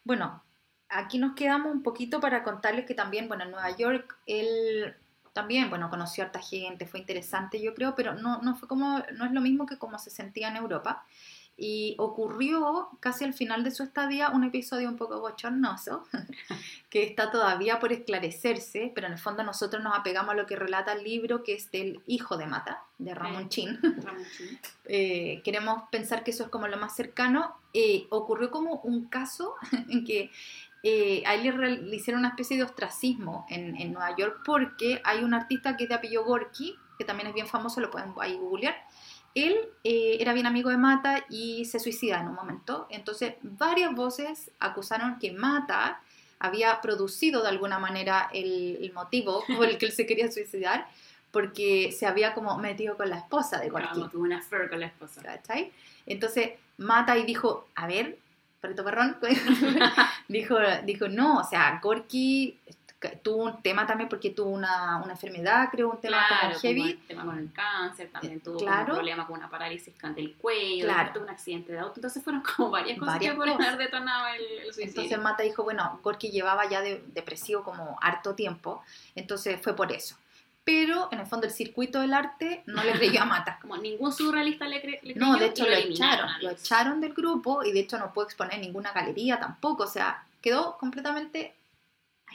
Bueno, aquí nos quedamos un poquito para contarles que también, bueno, en Nueva York él también, bueno, conoció a harta gente, fue interesante yo creo, pero no, no fue como, no es lo mismo que como se sentía en Europa. Y ocurrió casi al final de su estadía un episodio un poco bochornoso, que está todavía por esclarecerse, pero en el fondo nosotros nos apegamos a lo que relata el libro, que es del hijo de Mata, de Ramón. Chin. Ramón Chin. Eh, queremos pensar que eso es como lo más cercano. Eh, ocurrió como un caso en que eh, a él le, hicieron una especie de ostracismo en, en Nueva York porque hay un artista que es de apellido Gorky, que también es bien famoso, lo pueden ahí googlear. Él eh, era bien amigo de Mata y se suicida en un momento. Entonces, varias voces acusaron que Mata había producido de alguna manera el, el motivo por el que él se quería suicidar, porque se había como metido con la esposa de Gorky. Como tuvo una affair con la esposa. ¿cachai? Entonces mata y dijo, a ver, perrito perrón, dijo, dijo, no, o sea, Gorky tuvo un tema también porque tuvo una, una enfermedad, creo, un tema Claro, heavy. como el tema con el cáncer, también tuvo claro. un problema con una parálisis del cuello, Claro. tuvo un accidente de auto, entonces fueron como varias cosas Varias que pueden haber detonado el, el suicidio. Entonces Mata dijo, bueno, Gorky llevaba ya de- depresivo como harto tiempo, entonces fue por eso. Pero en el fondo el circuito del arte no le creyó a Mata. como ningún surrealista le, cre le No, creyó de y hecho lo echaron, lo echaron del grupo y de hecho no pudo exponer en ninguna galería tampoco, o sea, quedó completamente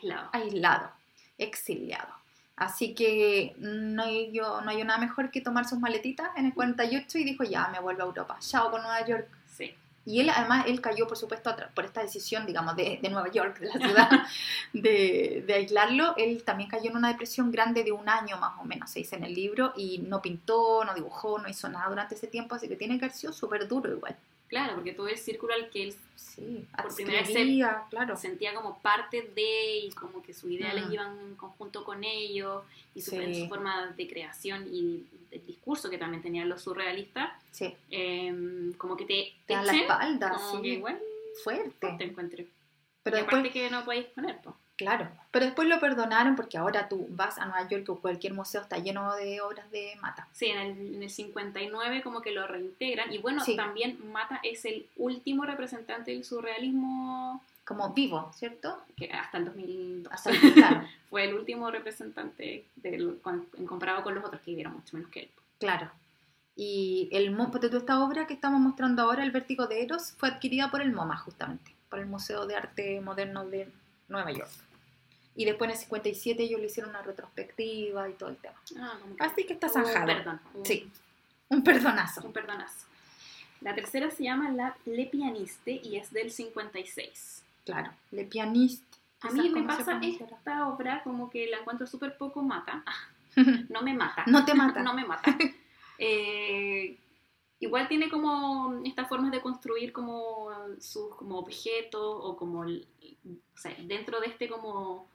aislado. aislado, exiliado. Así que no hay, yo, no hay nada mejor que tomar sus maletitas en el 48 y dijo, ya, me vuelvo a Europa, chao con Nueva York. Sí. Y él, además, él cayó, por supuesto, por esta decisión, digamos, de, de Nueva York, de la ciudad, de, de aislarlo. Él también cayó en una depresión grande de un año más o menos, se dice en el libro, y no pintó, no dibujó, no hizo nada durante ese tiempo, así que tiene que haber sido súper duro igual. Claro, porque todo el círculo al que él Sí, Por primera vez claro. sentía como parte de y como que sus ideales Mm. iban en conjunto con ellos y su, Sí. su forma de creación y el discurso que también tenían los surrealistas, Sí, eh, como que te, te la espalda, como sí, que igual fuerte. te encuentre. Pero y después, aparte que no podéis poner, pues. Claro, pero después lo perdonaron porque ahora tú vas a Nueva York o cualquier museo está lleno de obras de Mata. Sí, en el, en el 59 como que lo reintegran. Y bueno, Sí. también Mata es el último representante del surrealismo Como vivo, ¿cierto? que hasta el 2012. Hasta el- claro, Fue el último representante del, con- en comparado con los otros que vivieron mucho menos que él. claro. Y el toda esta obra que estamos mostrando ahora, El Vértigo de Eros, fue adquirida por el MoMA justamente, por el Museo de Arte Moderno de Nueva York. Y después en el 57 ellos le hicieron una retrospectiva y todo el tema. Ah, que- Así que está un zanjado. perdón. un- Sí, un perdonazo. Un perdonazo. La tercera se llama La Le Pianiste y es del 56. Claro, Le Pianiste. A mí me pasa esta obra como que la encuentro súper poco mata. No me mata. No te mata. no me mata. Eh, igual tiene como estas formas de construir como sus como objetos o como o sea, dentro de este como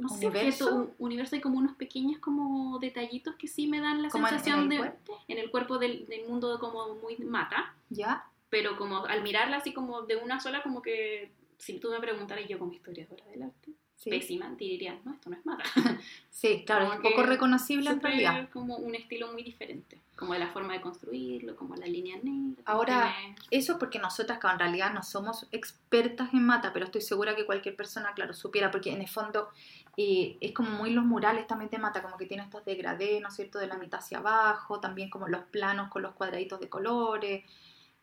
no sé, un universo hay como unos pequeños como detallitos que sí me dan la Como en- sensación el de cuerpo. en el cuerpo del, del mundo como muy mata, ¿Ya? pero como al mirarla así como de una sola, como que si tú me preguntaras yo como historiadora del arte, Sí. pésima, te diría, no, esto no es mata. Sí, claro, es un poco reconocible en realidad. como un estilo muy diferente, como de la forma de construirlo, como la línea negra. Ahora, Eso porque nosotras, que en realidad no somos expertas en mata, pero estoy segura que cualquier persona, claro, supiera, porque en el fondo eh, es como muy los murales también de mata, como que tiene estos degradés, ¿no es cierto?, de la mitad hacia abajo, también como los planos con los cuadraditos de colores.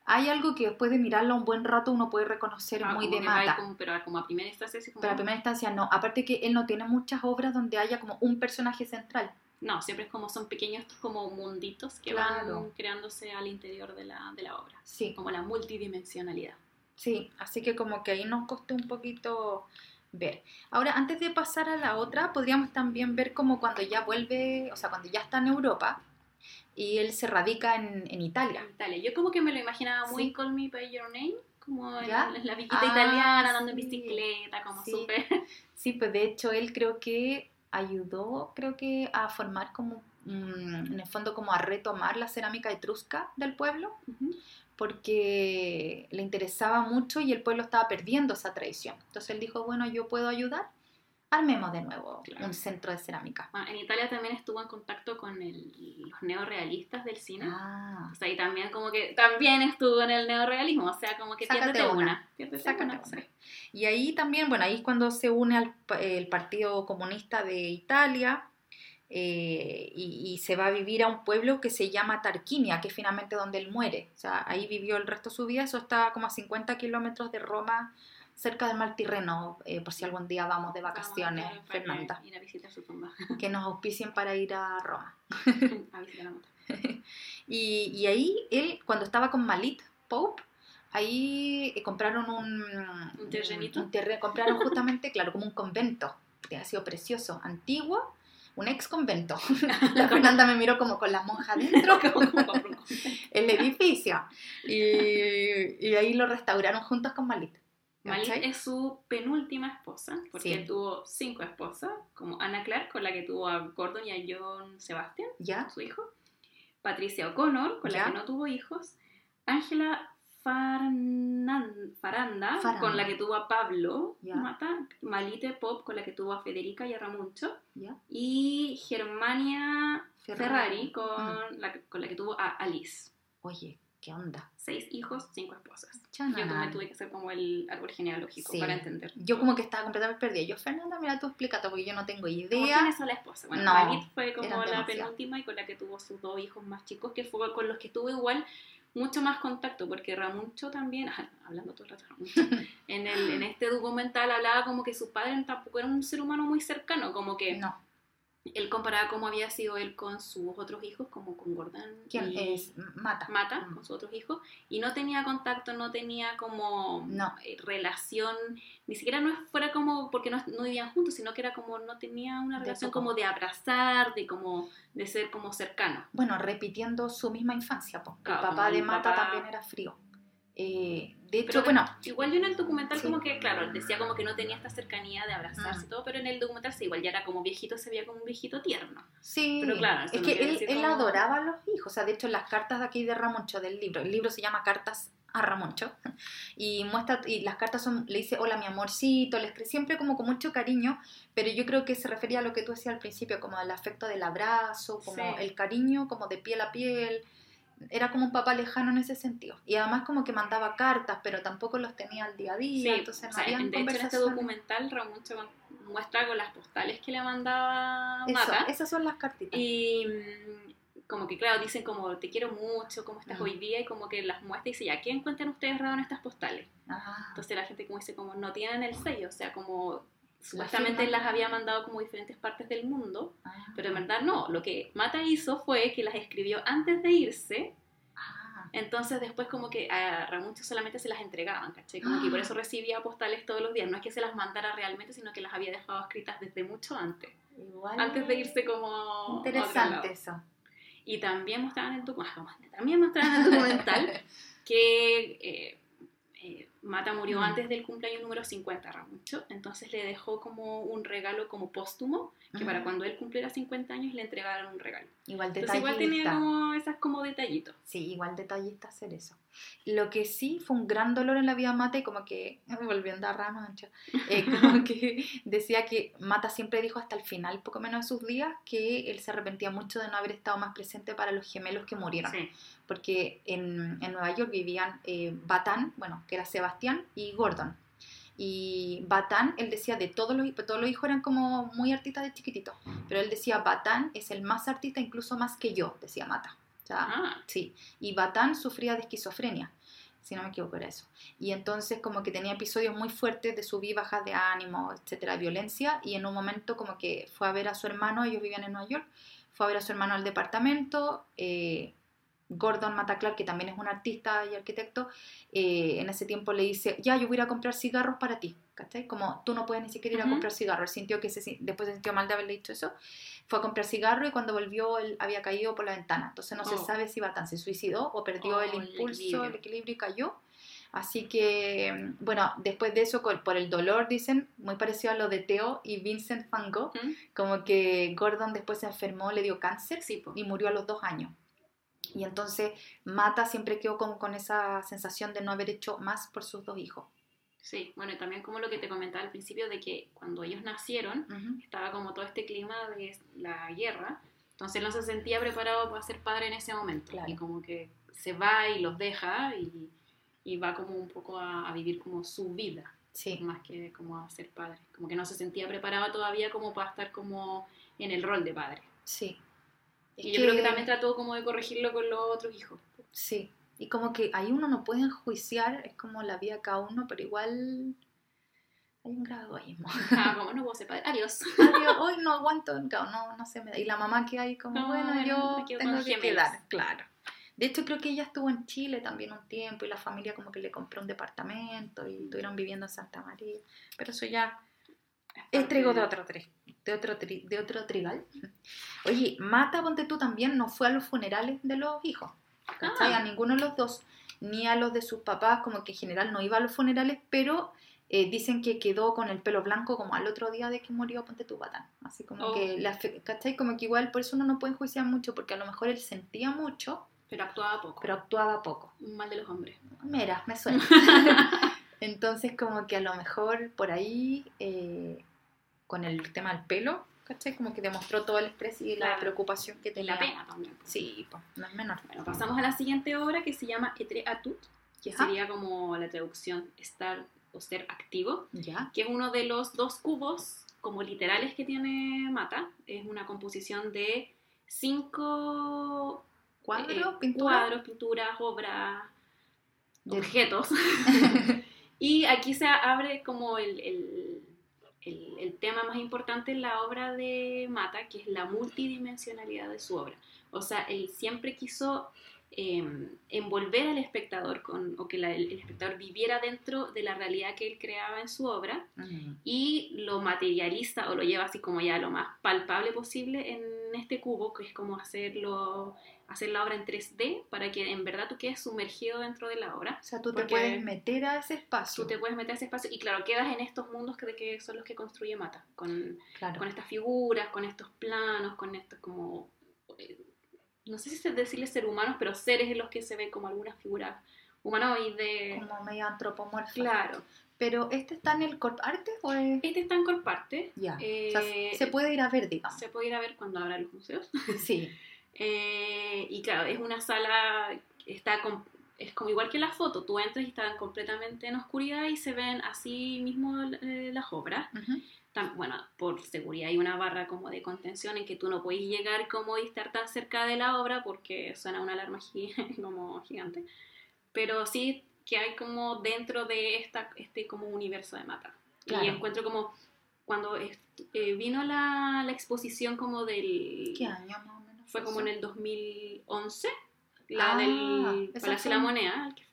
Hay algo que después de mirarlo un buen rato uno puede reconocer ah, muy de mata. como- pero como a primera instancia, así como, Pero a primera instancia no. Aparte que él no tiene muchas obras donde haya como un personaje central. No, siempre es como son pequeños como munditos que Claro. van creándose al interior de la, de la obra, Sí, como la multidimensionalidad. sí. Así que como que ahí nos costó un poquito ver. Ahora, antes de pasar a la otra, podríamos también ver como cuando ya vuelve, o sea, cuando ya está en Europa y él se radica en, en Italia. En Italia. Yo como que me lo imaginaba muy Sí. Call Me By Your Name, como en, en la villita Ah, italiana, andando en sí. bicicleta, como Sí. súper... Sí, pues de hecho él creo que ayudó, creo que a formar como, mm, en el fondo como a retomar la cerámica etrusca del pueblo. Ujú. porque le interesaba mucho y el pueblo estaba perdiendo esa tradición. Entonces él dijo, bueno, yo puedo ayudar, armemos de nuevo Claro. un centro de cerámica. Ah, en Italia también estuvo en contacto con el- los neorealistas del cine. Ah, O sea, y también como que también estuvo en el neorealismo, o sea, como que Sácate una. una. piérdete Sácate una, y ahí también, bueno, ahí es cuando se une al el Partido Comunista de Italia eh, y, y se va a vivir a un pueblo que se llama Tarquinia, que es finalmente donde él muere. O sea, ahí vivió el resto de su vida, eso está como a 50 kilómetros de Roma, cerca del Mar Tirreno, eh, por si algún día vamos de vacaciones, Vamos a- Fernanda. Ir a visitar su tumba. que nos auspicien para ir a Roma. a visitar la nota. Y, y ahí él, cuando estaba con Malit Pope, ahí eh, compraron un, ¿Un terrenito? un terre- compraron justamente, claro, como un convento, que ha sido precioso, antiguo, un ex convento. La Fernanda me miró como con como para un- el edificio. Y, y ahí lo restauraron juntos con Malit. Malik ¿cachai? es su penúltima esposa, porque Sí. él tuvo cinco esposas, como Anna Clark, con la que tuvo a Gordon y a John Sebastian, ¿Ya? su hijo, Patricia O'Connor, con Ya. la que no tuvo hijos, Ángela Farnan- Faranda, Faranda. con la que tuvo a Pablo. Mata, Malite Pop, con la que tuvo a Federica y a Ramuncho, ¿Ya? y Germania Ferrari. Ferrari, con, la, que- con la que tuvo a Alice. Oye, ¿qué onda? Seis hijos, cinco esposas. Yo Chananán. me tuve que hacer como el árbol genealógico Sí. para entender. Yo como que estaba completamente perdida. Yo, Fernanda, mira, tú explícate porque yo no tengo ¿Cómo idea. quiénes son las esposas? Bueno, No, fue como la demasiado. penúltima y con la que tuvo sus dos hijos más chicos, que fue con los que tuvo igual mucho más contacto, porque Ramuncho también, ajá, hablando todo el rato Ramuncho, en, el, en este documental hablaba como que su padre tampoco era un ser humano muy cercano, como que No, él comparaba cómo había sido él con sus otros hijos, como con Gordon ¿quién y es? Mata. Mata, Mm. con sus otros hijos, y no tenía contacto, no tenía como No. eh, relación, ni siquiera no fuera como porque no, no vivían juntos, sino que era como no tenía una De relación poco. como de abrazar, de como de ser como cercano. Bueno, repitiendo su misma infancia, po. el papá de Mata papá- también era frío. Eh, de hecho, Pero bueno, Igual yo en el documental Sí. como que, claro, decía como que no tenía esta cercanía de abrazarse Mm. y todo, pero en el documental sí, igual ya era como viejito, se veía como un viejito tierno. sí, pero claro, es que él, él como- adoraba a los hijos. O sea, de hecho, las cartas de aquí de Ramoncho del libro, el libro se llama Cartas a Ramoncho, y muestra, y las cartas son, le dice, hola mi amorcito, le escribe siempre como con mucho cariño, pero yo creo que se refería a lo que tú decías al principio, como el afecto del abrazo, como Sí. el cariño, como de piel a piel, era como un papá lejano en ese sentido. Y además como que mandaba cartas, pero tampoco los tenía al día a día, Sí, entonces o no sea, habían de hecho en este documental Ramón Chabón muestra con las postales que le mandaba Eso, Mata. esas son las cartitas. Y mm, como que, claro, dicen como te quiero mucho, cómo estás hoy día, y como que las muestra y dice, ya, ¿qué encuentran ustedes raros en estas postales? Ah, Entonces la gente como dice, como no tienen el sello, o sea, como supuestamente las había mandado como diferentes partes del mundo, ah, pero en verdad no, lo que Mata hizo fue que las escribió antes de irse, ah, entonces después como que a Ramuncho solamente se las entregaban, ¿cachai? Como que por eso recibía postales todos los días, no es que se las mandara realmente, sino que las había dejado escritas desde mucho antes, igual antes de irse como... Interesante eso. Y también mostraban en docu- ah, también mostraban en el documental que eh, Mata murió Mm. antes del cumpleaños número 50, Ramucho, entonces le dejó como un regalo como póstumo, que para Ujú. cuando él cumpliera 50 años le entregaron un regalo. Igual Entonces detallista. igual tenía como esas como detallitos. Sí, igual detallista hacer eso. Lo que sí fue un gran dolor en la vida de Mata y como que, volviendo a Rama, ancha, eh, como que decía que Mata siempre dijo hasta el final, poco menos de sus días, que él se arrepentía mucho de no haber estado más presente para los gemelos que murieron. Sí. Porque en, en Nueva York vivían eh, Batán, bueno, que era Sebastián, y Gordon. Y Batán, él decía de todos los, todos los hijos eran como muy artistas de chiquititos, pero él decía Batán es el más artista, incluso más que yo, decía Mata. O sea, Ah, Sí, y Batán sufría de esquizofrenia, si no me equivoco era eso. Y entonces como que tenía episodios muy fuertes de subir, bajas de ánimo, etcétera, de violencia, y en un momento como que fue a ver a su hermano, ellos vivían en Nueva York, fue a ver a su hermano al departamento, eh, Gordon Mataclar, que también es un artista y arquitecto, eh, en ese tiempo le dice, ya, yo voy a ir a comprar cigarros para ti, ¿cachai? Como tú no puedes ni siquiera ir a comprar cigarros, él sintió que se, después se sintió mal de haberle dicho eso, fue a comprar cigarro y cuando volvió él había caído por la ventana. Entonces no se Oh. sabe si Batán se suicidó o perdió Oh, el impulso, el equilibrio. equilibrio. y cayó. Así que, bueno, después de eso, por el dolor, dicen, muy parecido a lo de Theo y Vincent Van Gogh, ¿Mm? como que Gordon después se enfermó, le dio cáncer sí, y murió a los dos años. Y entonces Mata siempre quedó como con esa sensación de no haber hecho más por sus dos hijos. Sí, bueno, y también como lo que te comentaba al principio de que cuando ellos nacieron Ujú. estaba como todo este clima de la guerra, entonces no se sentía preparado para ser padre en ese momento. Claro. Y como que se va y los deja y, y va como un poco a, a vivir como su vida, Sí, más que como a ser padre. Como que no se sentía preparado todavía como para estar como en el rol de padre. sí. Y Es yo creo que también trató como de corregirlo con los otros hijos. Sí, y como que ahí uno no puede enjuiciar, es como la vida cada uno, pero igual hay un grado de egoísmo. Ah, como no puedo ser padre. Adiós. Adiós, hoy no aguanto, no, no se me da. Y la mamá que hay como, No, bueno, yo tengo que quedar, claro. De hecho, creo que ella estuvo en Chile también un tiempo y la familia como que le compró un departamento y estuvieron viviendo en Santa María. Pero eso ya es trigo de otro, de otro, tri- de otro trigal. Oye, Mata, ponte tú también, no fue a los funerales de los hijos. ¿cachai? Ah. A ninguno de los dos, ni a los de sus papás, como que en general no iba a los funerales, pero eh, dicen que quedó con el pelo blanco como al otro día de que murió, ponte tú, Batán. Así como Oh. que, la, fe- ¿cachai? Como que igual por eso uno no puede enjuiciar mucho, porque a lo mejor él sentía mucho, Pero actuaba poco. pero actuaba poco. Mal de los hombres. Mira, me suena. Entonces, como que a lo mejor por ahí, eh, con el tema del pelo, ¿cachai? Como que demostró todo el estrés y la preocupación que Y tenía. la pena también. Sí, pues, no es menor. Bueno, pasamos a la siguiente obra que se llama Etre Atut, que Ajá. sería como la traducción estar o ser activo, Ya. que es uno de los dos cubos como literales que tiene Mata. Es una composición de cinco ¿Cuadro? eh, ¿Pintura? cuadros, pinturas, obras, De- objetos. y aquí se abre como el, el- el- el tema más importante en la obra de Mata, que es la multidimensionalidad de su obra. O sea, él siempre quiso eh, envolver al espectador con, o que la- el, el espectador viviera dentro de la realidad que él creaba en su obra Mm. y lo materializa o lo lleva así como ya lo más palpable posible en este cubo, que es como hacerlo, hacer la obra en 3D para que en verdad tú quedes sumergido dentro de la obra. O sea, tú te puedes meter a ese espacio. Tú te puedes meter a ese espacio y claro, quedas en estos mundos que, que son los que construye Mata, con, Claro. con estas figuras, con estos planos, con estos como... no sé si se decirles ser humanos, pero seres en los que se ven como algunas figuras humanoides. Como medio antropomorfo. Claro. Pero este está en el corp arte o es... Este está en Corparte. Ya. Eh, o sea, se puede ir a ver, digamos. Se puede ir a ver cuando abran los museos. Sí. Eh, y claro, es una sala, está com- es como igual que la foto, tú entras y están completamente en oscuridad y se ven así mismo eh, las obras. Tam- bueno, por seguridad hay una barra como de contención en que tú no puedes llegar como y estar tan cerca de la obra porque suena una alarma gi- como gigante. Pero sí que hay como dentro de esta, este como universo de mata. Claro. Y encuentro como cuando eh, vino la, la exposición como del... ¿Qué año más o menos? Fue como en el 2011, la Ah, del Palacio de la Moneda. que-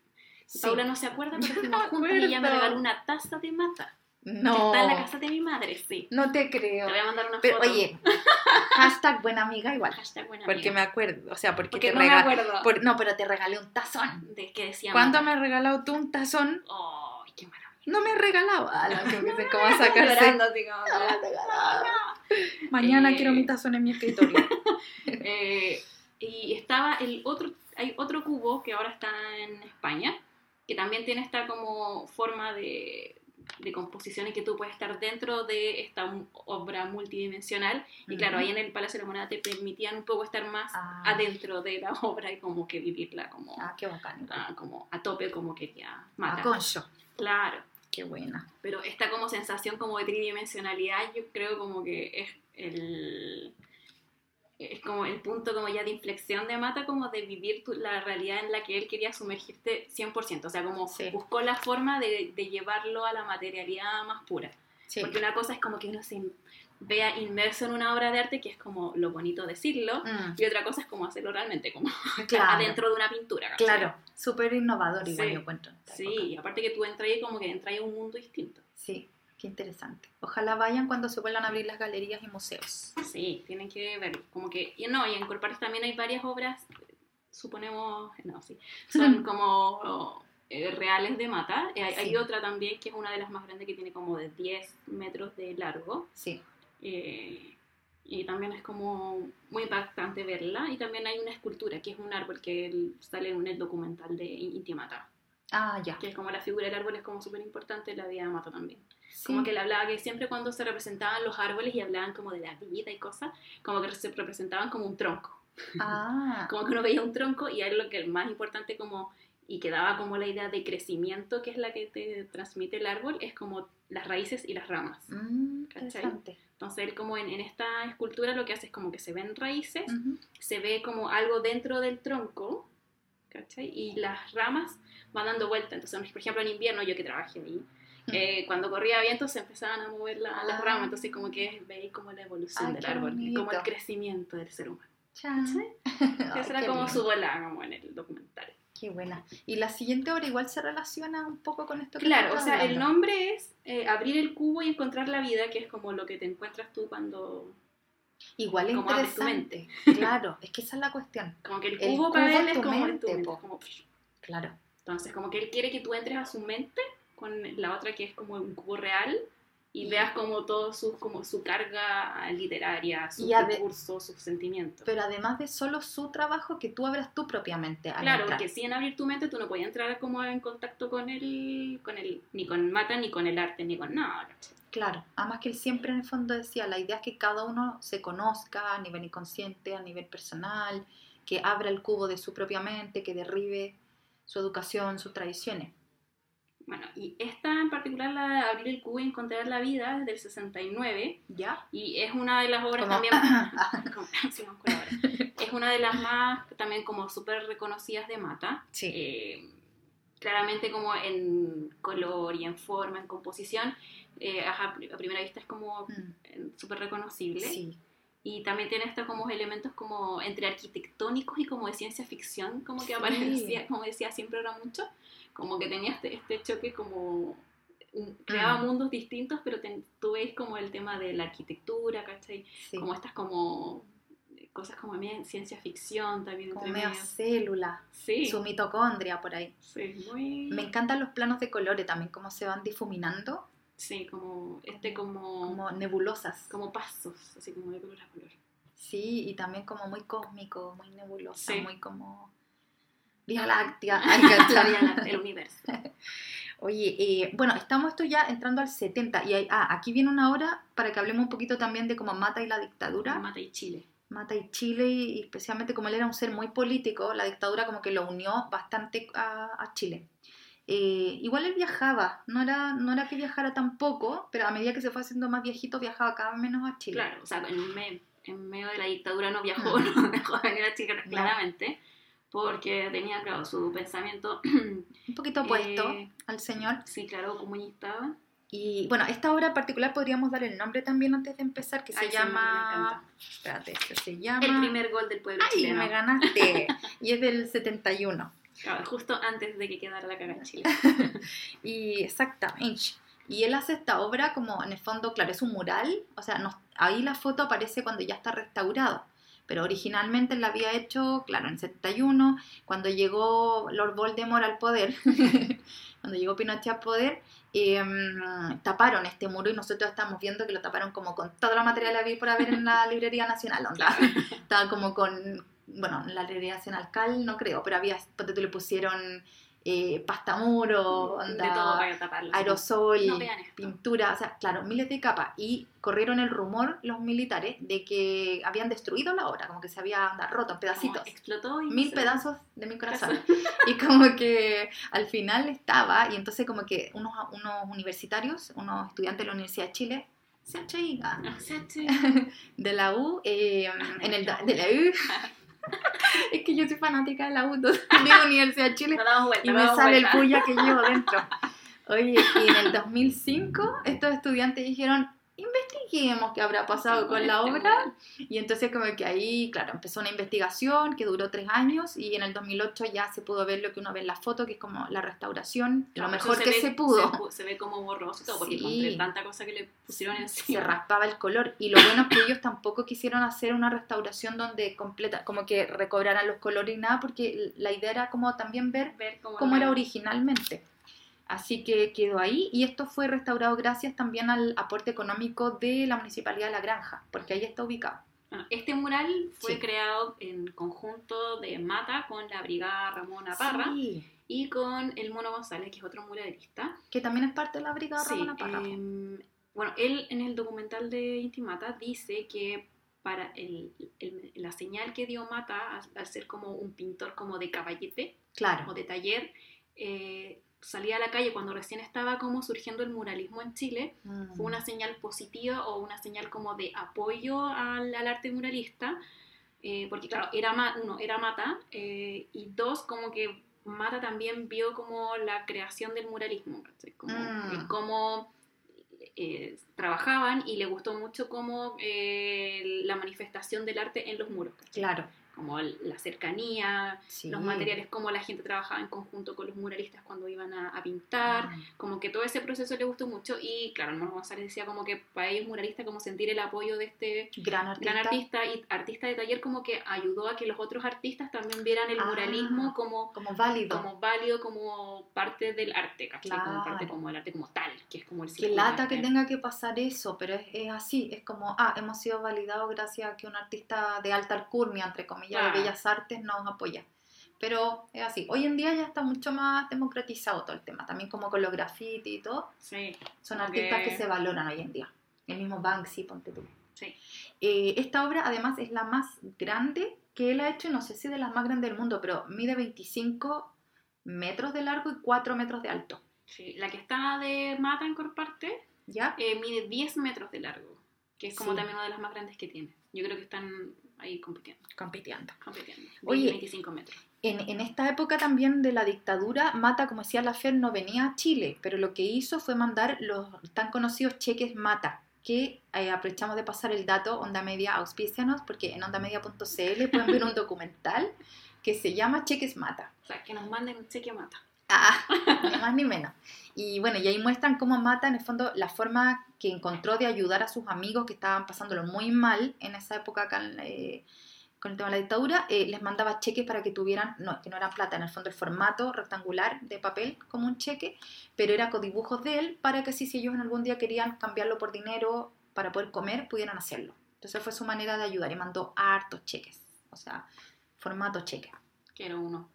Sí. Paula no se acuerda, pero fuimos juntas y ella me regaló una taza de mata. Que No. está en la casa de mi madre, sí. No te Te creo. voy a mandar una Pero foto. oye, hashtag buena amiga igual. Hashtag buena Porque me amiga. acuerdo, o sea, porque, Porque te no me acuerdo no, pero te regalé un tazón. de que decía ¿Cuándo me has regalado tú un tazón? Ay, qué maravilla. No me has regalado. Ah, la que dice cómo a sacarse. Llorando así como, No. Mañana Eh. quiero mi tazón en mi escritorio. Eh, y estaba el otro, hay otro cubo que ahora está en España, que también tiene esta como forma de, de composición en que tú puedes estar dentro de esta obra multidimensional. Y claro, ahí en el Palacio de la Moneda te permitían un poco estar más Ah. adentro de la obra y como que vivirla como, Ah, qué bacán. ah, como a tope, como quería A matar. concho. Claro. Qué buena. Pero esta como sensación como de tridimensionalidad, yo creo como que es el es como el punto como ya de inflexión de Mata, como de vivir tu- la realidad en la que él quería sumergirte 100%, o sea, como Sí. buscó la forma de, de llevarlo a la materialidad más pura. Sí. Porque una cosa es como que uno se vea inmerso en una obra de arte, que es como lo bonito decirlo, Mm, y otra cosa es como hacerlo realmente, como claro. adentro de una pintura. ¿cachai? Claro. Súper innovador igual Sí. yo encuentro. en Sí, época. y aparte que tú entras y como que entras a un mundo distinto. Sí. Qué interesante. Ojalá vayan cuando se vuelvan a abrir las galerías y museos. Sí, tienen que verlo. Como que, y no, y en Corpares también hay varias obras, suponemos, no, sí, son como eh, reales de mata. Eh, hay, hay Sí. otra también que es una de las más grandes que tiene como de 10 metros de largo. Sí. eh, y también es como muy impactante verla. Y también hay una escultura que es un árbol que sale en el documental de Inti Mata, Ah, ya. que es como la figura del árbol es como súper importante en la vida de Mata también. Sí. Como que le hablaba que siempre cuando se representaban los árboles y hablaban como de la vida y cosas, como que se representaban como un tronco. Ah, Como que uno veía un tronco y ahí lo que es más importante como, y que daba como la idea de crecimiento, que es la que te transmite el árbol, es como las raíces y las ramas. mm, interesante. Entonces él como en, en esta escultura lo que hace es como que se ven raíces, Ujú. se ve como algo dentro del tronco, ¿cachai? Y las ramas van dando vuelta. Entonces, por ejemplo, en invierno, yo que trabajé ahí, eh, cuando corría viento se empezaban a mover la- las Ah. ramas, entonces como que veis como la evolución Ay, del qué árbol, como el bonito. crecimiento del ser humano. Ay, Esa era como lindo. su bola como en el documental. Qué buena. Y la siguiente obra igual se relaciona un poco con esto que Claro, o sea, el hablando. nombre es eh, abrir el cubo y encontrar la vida, que es como lo que te encuentras tú cuando... Igual es como abres tu interesante. Claro, es que esa es la cuestión. Como que el El cubo para cubo él es como mente, tu mente, como- Claro. Entonces, como que él quiere que tú entres a su mente con la otra que es como un cubo real y veas como todo su, como su carga literaria, su Y ade- discurso, sus sentimientos. Pero además de solo su trabajo, que tú abras tú propiamente. al Claro, entrar. porque sin abrir tu mente tú no podías entrar como en contacto con el, con el, ni con Mata, ni con el arte, ni con nada. Claro, además que él siempre en el fondo decía, la idea es que cada uno se conozca a nivel inconsciente, a nivel personal, que abra el cubo de su propia mente, que derribe su educación, sus tradiciones. Bueno, y esta en particular, la de Abrir el cubo y encontrar la vida, es del 69, ¿Ya? y es una de las obras Como- también... sí, ahora. es una de las más también como súper reconocidas de Mata. Sí. Eh, claramente como en color y en forma, en composición, eh, a primera vista es como Mm, súper reconocible. Sí, Y también tiene estos como elementos como entre arquitectónicos y como de ciencia ficción, como que Sí. aparecía, como decía siempre era mucho, como que tenía este, este choque como creaba Mm. mundos distintos, pero ten- tú ves como el tema de la arquitectura, ¿cachai? sí. Como estas como cosas como ciencia ficción también Como medio. célula, Sí, su mitocondria por ahí. sí, muy... Me encantan los planos de colores también, cómo se van difuminando, Sí, como este como, como nebulosas. como pasos, así como de color a color. Sí, y también como muy cósmico, muy nebulosa, Sí. muy como Vía Láctea. La. Vía Láctea, el universo. Oye, eh, bueno, estamos esto ya entrando al 70 y hay- ah, aquí viene una hora para que hablemos un poquito también de cómo Mata y la dictadura. Mata y Chile. Mata y Chile y, especialmente como él era un ser muy político, la dictadura como que lo unió bastante a, a Chile. Eh, igual él viajaba, no era, no era que viajara tampoco, pero a medida que se fue haciendo más viejito viajaba cada vez menos a Chile. Claro, o sea, en, me- en medio de la dictadura no viajó, Mm. no dejó de venir a Chile claramente, porque tenía, claro, su pensamiento, Un poquito opuesto Eh, al señor. sí, claro, comunista. Y bueno, esta obra en particular podríamos dar el nombre también antes de empezar, que se Ay, sí, me llama... Espérate, se llama... El primer gol del pueblo ¡Ay, chileno. me ganaste! y es del 71. Claro, justo antes de que quedara la caga en Chile. Y exactamente. Y él hace esta obra como en el fondo, claro, es un mural, o sea, no- ahí la foto aparece cuando ya está restaurado, pero originalmente la había hecho, claro, en 71, cuando llegó Lord Voldemort al poder, cuando llegó Pinochet al poder, em, taparon este muro y nosotros estamos viendo que lo taparon como con toda la material que había por haber en la Librería Nacional, onda. Estaba como con, bueno, en la Librería Nacional Cal no creo, pero había, le pusieron eh, pasta muro, de onda, todo para taparlo. sí. aerosol, No pintura, o sea, claro, miles de capas. Y corrieron el rumor los militares de que habían destruido la obra, como que se había anda, roto en Como pedacitos. explotó y Mil se- pedazos de mi corazón. Y como que al final estaba, y entonces como que unos, unos universitarios, unos estudiantes de la Universidad de Chile, CHI, ah, Ah, de la U, eh, en el, de la U, es que yo soy fanática de la U, entonces digo Universidad de Chile, vuelta, y me sale el puya que llevo dentro. Oye, y en el 2005 estos estudiantes dijeron, investiguemos qué habrá pasado con la obra. Y entonces como que ahí, claro, empezó una investigación que duró tres años y en el 2008 ya se pudo ver lo que uno ve en la foto, que es como la restauración, Claro, lo mejor que ve- se pudo. Se, se ve como borroso y porque Sí. entre tanta cosa que le pusieron se encima. raspaba el color y lo bueno es que ellos tampoco quisieron hacer una restauración donde completa como que recobraran los colores y nada porque la idea era como también ver Ver cómo, era originalmente. Así que quedó ahí y esto fue restaurado gracias también al aporte económico de la Municipalidad de La Granja, porque ahí está ubicado. Bueno, este mural fue Sí. creado en conjunto de Mata con la Brigada Ramona Parra Sí, y con el Mono González, que es otro muralista. que también es parte de la Brigada Sí, Ramona Parra. em, bueno, él en el documental de Intimata dice que para el- el- la señal que dio Mata al, al ser como un pintor como de caballete o claro, de taller, eh, salía a la calle cuando recién estaba como surgiendo el muralismo en Chile, Mm. fue una señal positiva o una señal como de apoyo al, al arte muralista, eh, porque claro, era uno, era Mata, eh, y dos, como que Mata también vio como la creación del muralismo, como Mm. eh, cómo eh, trabajaban y le gustó mucho como eh, la manifestación del arte en los muros, ¿cachai? claro. Como la cercanía, Sí. los materiales, cómo la gente trabajaba en conjunto con los muralistas cuando iban a, a pintar, Mm. como que todo ese proceso le gustó mucho y claro, el Mono González decía como que para ellos muralistas como sentir el apoyo de este Gran artista. gran artista y artista de taller como que ayudó a que los otros artistas también vieran el Ah. muralismo como, Como válido. como válido, como parte del arte, ¿cachai? Como parte Claro. como el arte como tal, que es como el círculo lata que tenga que pasar eso, pero es, es así, es como, ah, hemos sido validados gracias a que un artista de alta alcurnia, entre comillas, Claro. de Bellas Artes nos apoya. Pero es así, hoy en día ya está mucho más democratizado todo el tema, también como con los graffiti y todo, Sí, son Como artistas que... que- se valoran hoy en día. El mismo Banksy, ponte tú. sí. Eh, esta obra además es la más grande que él ha hecho, no sé si de las más grandes del mundo, pero mide 25 metros de largo y 4 metros de alto. sí. La que está de Mata en Corparte ¿Ya? eh, mide 10 metros de largo, que es como Sí. también una de las más grandes que tiene. Yo creo que están ahí compitiendo. Compitiendo. compitiendo. Oye. 25 metros. En, en esta época también de la dictadura, Mata, como decía la Fer, no venía a Chile, pero lo que hizo fue mandar los tan conocidos cheques Mata, que eh, aprovechamos de pasar el dato, Onda Media auspicianos, porque en ondamedia.cl pueden ver un documental que se llama Cheques Mata. O sea, que nos manden un cheque mata. Ah, ni más ni menos. Y bueno, y ahí muestran cómo Mata, en el fondo, la forma que encontró de ayudar a sus amigos que estaban pasándolo muy mal en esa época acá en, eh, con el tema de la dictadura, eh, les mandaba cheques para que tuvieran, no, que no era plata, en el fondo el formato rectangular de papel como un cheque, pero era con dibujos de él para que así si ellos en algún día querían cambiarlo por dinero para poder comer, pudieran hacerlo. Entonces fue su manera de ayudar y mandó hartos cheques, o sea, formato cheque. Quiero uno.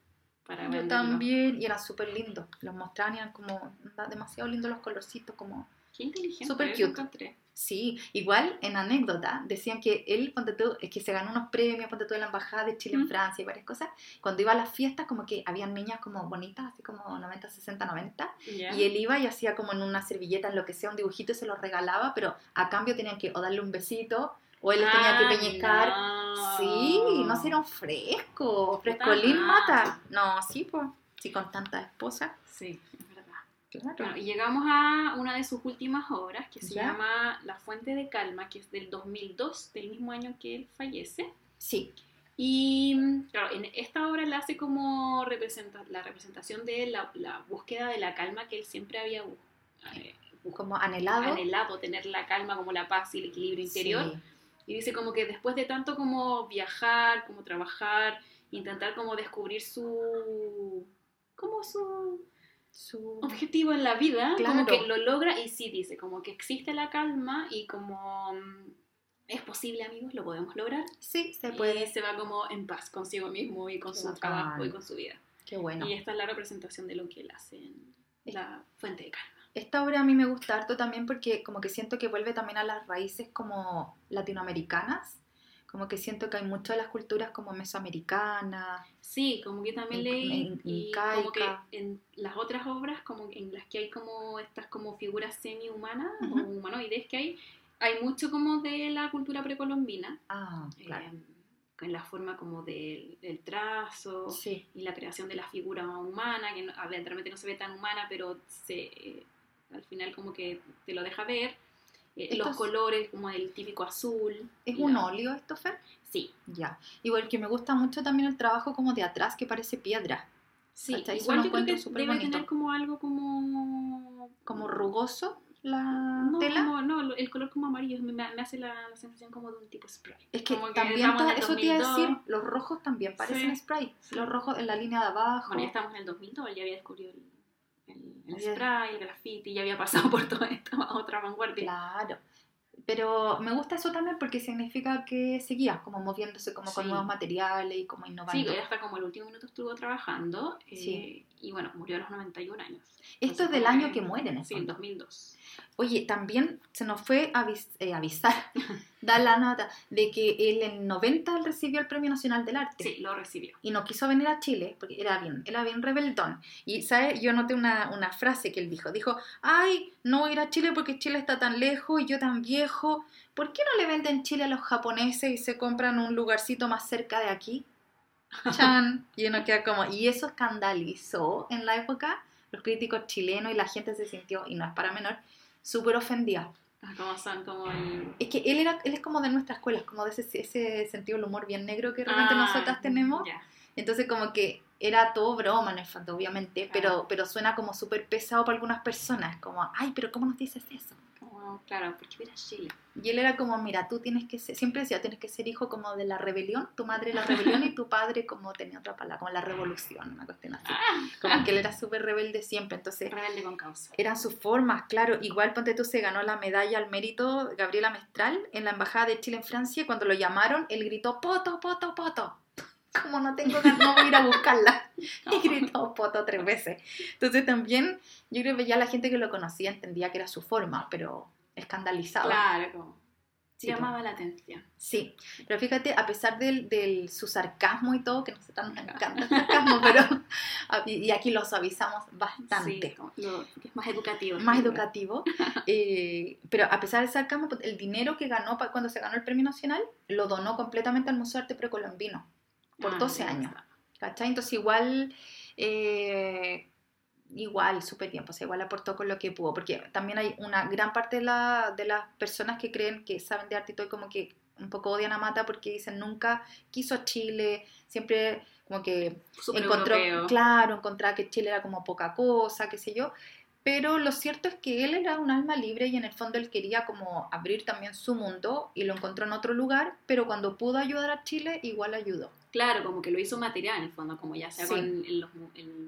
Para Yo venderlo. también, y eran súper lindos. Los mostraban y eran como demasiado lindos los colorcitos, como... Qué inteligente. Súper eso cute. encontré. Sí, igual en anécdota decían que él, ponte tú, es que se ganó unos premios, ponte tú, en la embajada de Chile en Mm. Francia y varias cosas. Cuando iba a las fiestas, como que habían niñas como bonitas, así como 90, 60, 90. Ya. Y él iba y hacía como en una servilleta, en lo que sea, un dibujito y se los regalaba, pero a cambio tenían que o darle un besito o él les tenía que Ah, peñicar. no. Sí, no se un fresco, frescolín mata. No, sí, pues, sí, con tanta esposa. Sí, es verdad. Claro. Bueno, y llegamos a una de sus últimas obras que se Ya. llama La Fuente de Calma, que es del 2002, del mismo año que él fallece. Sí, Y claro, en esta obra la hace como representa la representación de la, la búsqueda de la calma que él siempre había eh, como anhelado. anhelado, tener la calma como la paz y el equilibrio interior. Sí. Y dice como que después de tanto como viajar, como trabajar, intentar como descubrir su... como su Su... objetivo en la vida, como que lo logra y sí dice, como que existe la calma y como mm, es posible amigos, lo podemos lograr. Sí, se Y puede. se va como en paz consigo mismo y con Qué su bacán. trabajo y con su vida. Qué bueno. Y esta es la representación de lo que él hace en la fuente de calma. Esta obra a mí me gusta harto también porque como que siento que vuelve también a las raíces como latinoamericanas. Como que siento que hay mucho de las culturas como mesoamericanas. Sí, como que también In- leí y como que en las otras obras, como en las que hay como estas como figuras semi-humanas Ujú. o humanoides que hay, hay mucho como de la cultura precolombina, Ah, claro. eh, en la forma como del, del trazo Sí, y la creación de la figura humana, que no, a ver, realmente no se ve tan humana, pero se, eh, al final como que te lo deja ver. Eh, los es- colores como el típico azul. ¿Es un la- óleo esto, Fer? Sí, Ya. Igual que me gusta mucho también el trabajo como de atrás que parece piedra. sí. Hasta Igual yo creo que debe bonito. tener como algo como... Como rugoso la No, tela. como- no, el color como amarillo me, me hace la, la sensación como de un tipo spray. Es que también, ta- eso te iba a 2002. decir, los rojos también parecen Sí. spray. Sí. Los rojos en la línea de abajo. Bueno, ya estamos en el 2002, ya había descubierto el, el, el spray, el graffiti, ya había pasado por toda esta otra vanguardia. Claro. Pero me gusta eso también porque significa que seguía como moviéndose como con Sí. nuevos materiales y como Sí, innovando. él hasta como el último minuto estuvo trabajando eh, Sí. y bueno, murió a los 91 años. Esto Entonces, es del año que muere en el Sí, en fondo. 2002. Oye, también se nos fue avis- eh, avisar, dar la nota de que él en el 90 él recibió el Premio Nacional del Arte. Sí, lo recibió. y no quiso venir a Chile porque era bien, era bien rebeldón. Y, ¿sabes? Yo noté una, una frase que él dijo. Dijo, ay, no voy a ir a Chile porque Chile está tan lejos y yo tan viejo. ¿Por qué no le venden Chile a los japoneses y se compran un lugarcito más cerca de aquí? Chan. Y uno queda como, y eso escandalizó en la época los críticos chilenos y la gente se sintió, y no es para menor, súper ofendida. Ah, Como son como el... Es que él, era, él es como de nuestra escuela, es como de ese, ese sentido del humor bien negro que realmente Ah, nosotras tenemos. ya. Entonces como que era todo broma en el fondo, obviamente, Claro. pero, pero suena como súper pesado para algunas personas, como, ay, pero ¿cómo nos dices eso? Claro, porque mira Chile. Y él era como, mira, tú tienes que ser, siempre decía, tienes que ser hijo como de la rebelión, tu madre la rebelión y tu padre como tenía otra palabra, como la revolución, una cuestión así. Como que él era súper rebelde siempre, entonces Rebelde con causa. eran sus formas, claro. Igual, ponte tú, se ganó la medalla al mérito Gabriela Mestral en la Embajada de Chile en Francia y cuando lo llamaron, él gritó, poto, poto, poto. Como no tengo ganas, no voy a ir a buscarla. Y gritó poto tres veces. Entonces también, yo creo que ya la gente que lo conocía entendía que era su forma, pero escandalizaba. Claro, como... Sí, llamaba la atención. Sí, pero fíjate, a pesar del, del- su sarcasmo y todo, que nosotros nos encanta el sarcasmo, pero y aquí lo suavizamos bastante. Sí, lo- es más educativo. más educativo. eh, pero a pesar del sarcasmo, el dinero que ganó cuando se ganó el premio nacional lo donó completamente al Museo de Arte Precolombino por Ah, 12 ya años. ¿Cachai? Entonces igual, eh, igual, súper bien, pues igual aportó con lo que pudo, porque también hay una gran parte de, la- de las personas que creen que saben de arte y todo, como que un poco odian a Mata porque dicen nunca quiso a Chile, siempre como que encontró, europeo. claro, encontraba que Chile era como poca cosa, qué sé yo. Pero lo cierto es que él era un alma libre y en el fondo él quería como abrir también su mundo y lo encontró en otro lugar, pero cuando pudo ayudar a Chile, igual ayudó. Claro, como que lo hizo material en el fondo, como ya sea Sí. con el,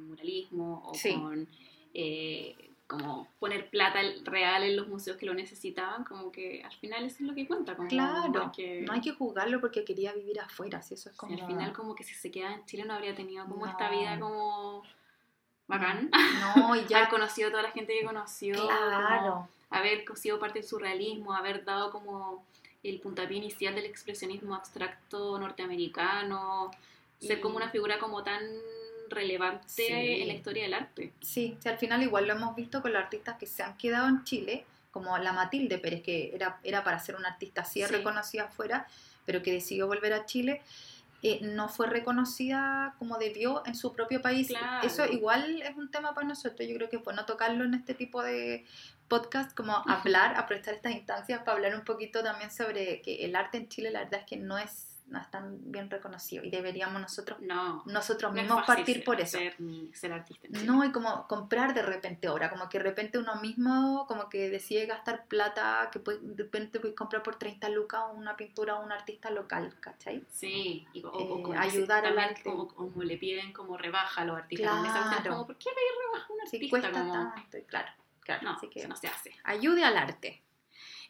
muralismo o Sí. con eh, como poner plata real en los museos que lo necesitaban, como que al final eso es lo que cuenta. Como Claro, que, no hay que juzgarlo porque quería vivir afuera, si eso es como... al final como que si se queda en Chile no habría tenido como No. esta vida como bacán. No, y ya... Haber conocido a toda la gente que conoció, como Claro, haber sido parte del surrealismo, haber dado como el puntapié inicial del expresionismo abstracto norteamericano, ser como una figura como tan relevante Sí. en la historia del arte. sí, sí, al final igual lo hemos visto con los artistas que se han quedado en Chile, como la Matilde Pérez, que era, era para ser una artista así Sí. reconocida afuera, pero que decidió volver a Chile. Eh, no fue reconocida como debió en su propio país. Claro. Eso igual es un tema para nosotros. Yo creo que es bueno tocarlo en este tipo de podcast, como hablar, aprovechar estas instancias para hablar un poquito también sobre que el arte en Chile, la verdad es que no es no es tan bien reconocido y deberíamos nosotros No. nosotros mismos partir ser- por eso. Ser, ni ser artista. en. No, y como comprar de repente obra, como que de repente uno mismo como que decide gastar plata, que puede- de repente puedes comprar por 30 lucas una pintura a un artista local, ¿cachai? Sí, y, o, o Eh, como ayudar al también arte. como, como le piden como rebaja a los artistas. Claro. como, ¿por qué pedir rebaja a un artista? cuesta como, tanto, y claro, claro, no, así que eso no se hace. ayude al arte.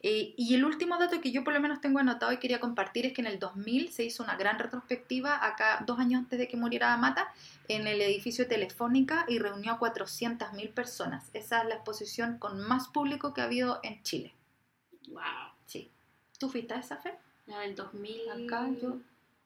Eh, y el último dato que yo por lo menos tengo anotado y quería compartir es que en el 2000 se hizo una gran retrospectiva, acá dos años antes de que muriera Mata, en el edificio Telefónica y reunió a 400.000 personas. Esa es la exposición con más público que ha habido en Chile. Wow. Sí. ¿Tú fuiste a esa fe? La del 2000. Acá yo-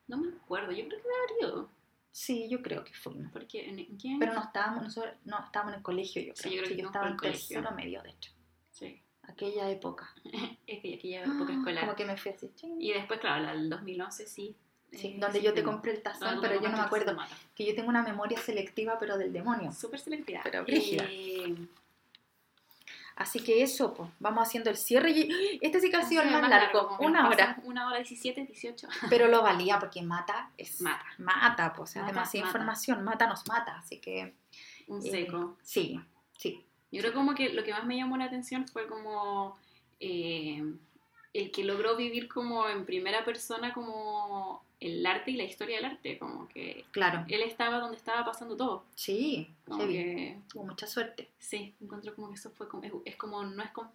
No me acuerdo, yo creo que me abrió. Sí, yo creo que fuimos. Porque, ¿en, año? Pero no estábamos, nosotros no estábamos en el colegio, yo Sí, creo. yo creo Sí, que yo estaba en tercero medio, de hecho. Sí. Aquella época. Es que aquella época escolar. Como que me fui así. ching. Y después, claro, la del 2011 sí. Sí, eh, donde sí yo te compré el tazón, pero yo no me acuerdo. el. Que yo tengo una memoria selectiva, pero del demonio. Súper selectiva. Pero brígida. Eh, Así que eso, pues, vamos haciendo el cierre. Y este sí que ha sido el más largo, una hora. Una hora 17, 18. Pero lo valía porque mata es. Mata. Mata, pues, es demasiada mata. información. Mata nos mata. Así que. Un eh, seco. sí, sí. Yo creo como que lo que más me llamó la atención fue como eh, el que logró vivir como en primera persona como el arte y la historia del arte, como que Claro. él estaba donde estaba pasando todo. Sí, Como que, Tuvo mucha suerte. sí, encuentro como que eso fue como, es, es como, no es como,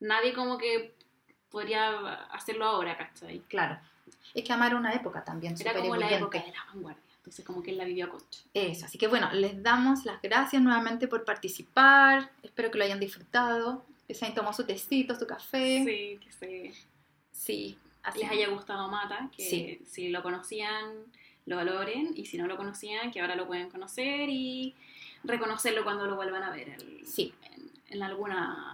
nadie como que podría hacerlo ahora, ¿cachai? Claro. Es que amar una época también, Era como la época de la vanguardia, entonces como que él la vivió a concho. Eso, así que bueno, les damos las gracias nuevamente por participar. Espero que lo hayan disfrutado. Que se hayan tomado su tecito, su café. Sí, que se, Sí, así. les haya gustado Mata, que Sí. si lo conocían, lo valoren, y si no lo conocían, que ahora lo pueden conocer y reconocerlo cuando lo vuelvan a ver el- Sí. en, en alguna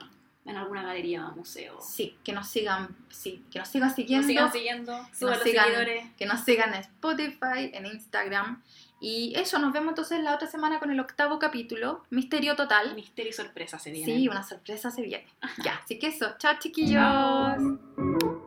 en alguna galería, museo. Sí, que nos sigan, sí, que nos sigan Que siguiendo. nos sigan siguiendo, suban nos los sigan- seguidores. que nos sigan en Spotify, en Instagram. Y eso, nos vemos entonces la otra semana con el octavo capítulo, Misterio Total. Misterio y sorpresa se viene. Sí, una sorpresa se viene. Ya, así que eso, chao chiquillos. Chao.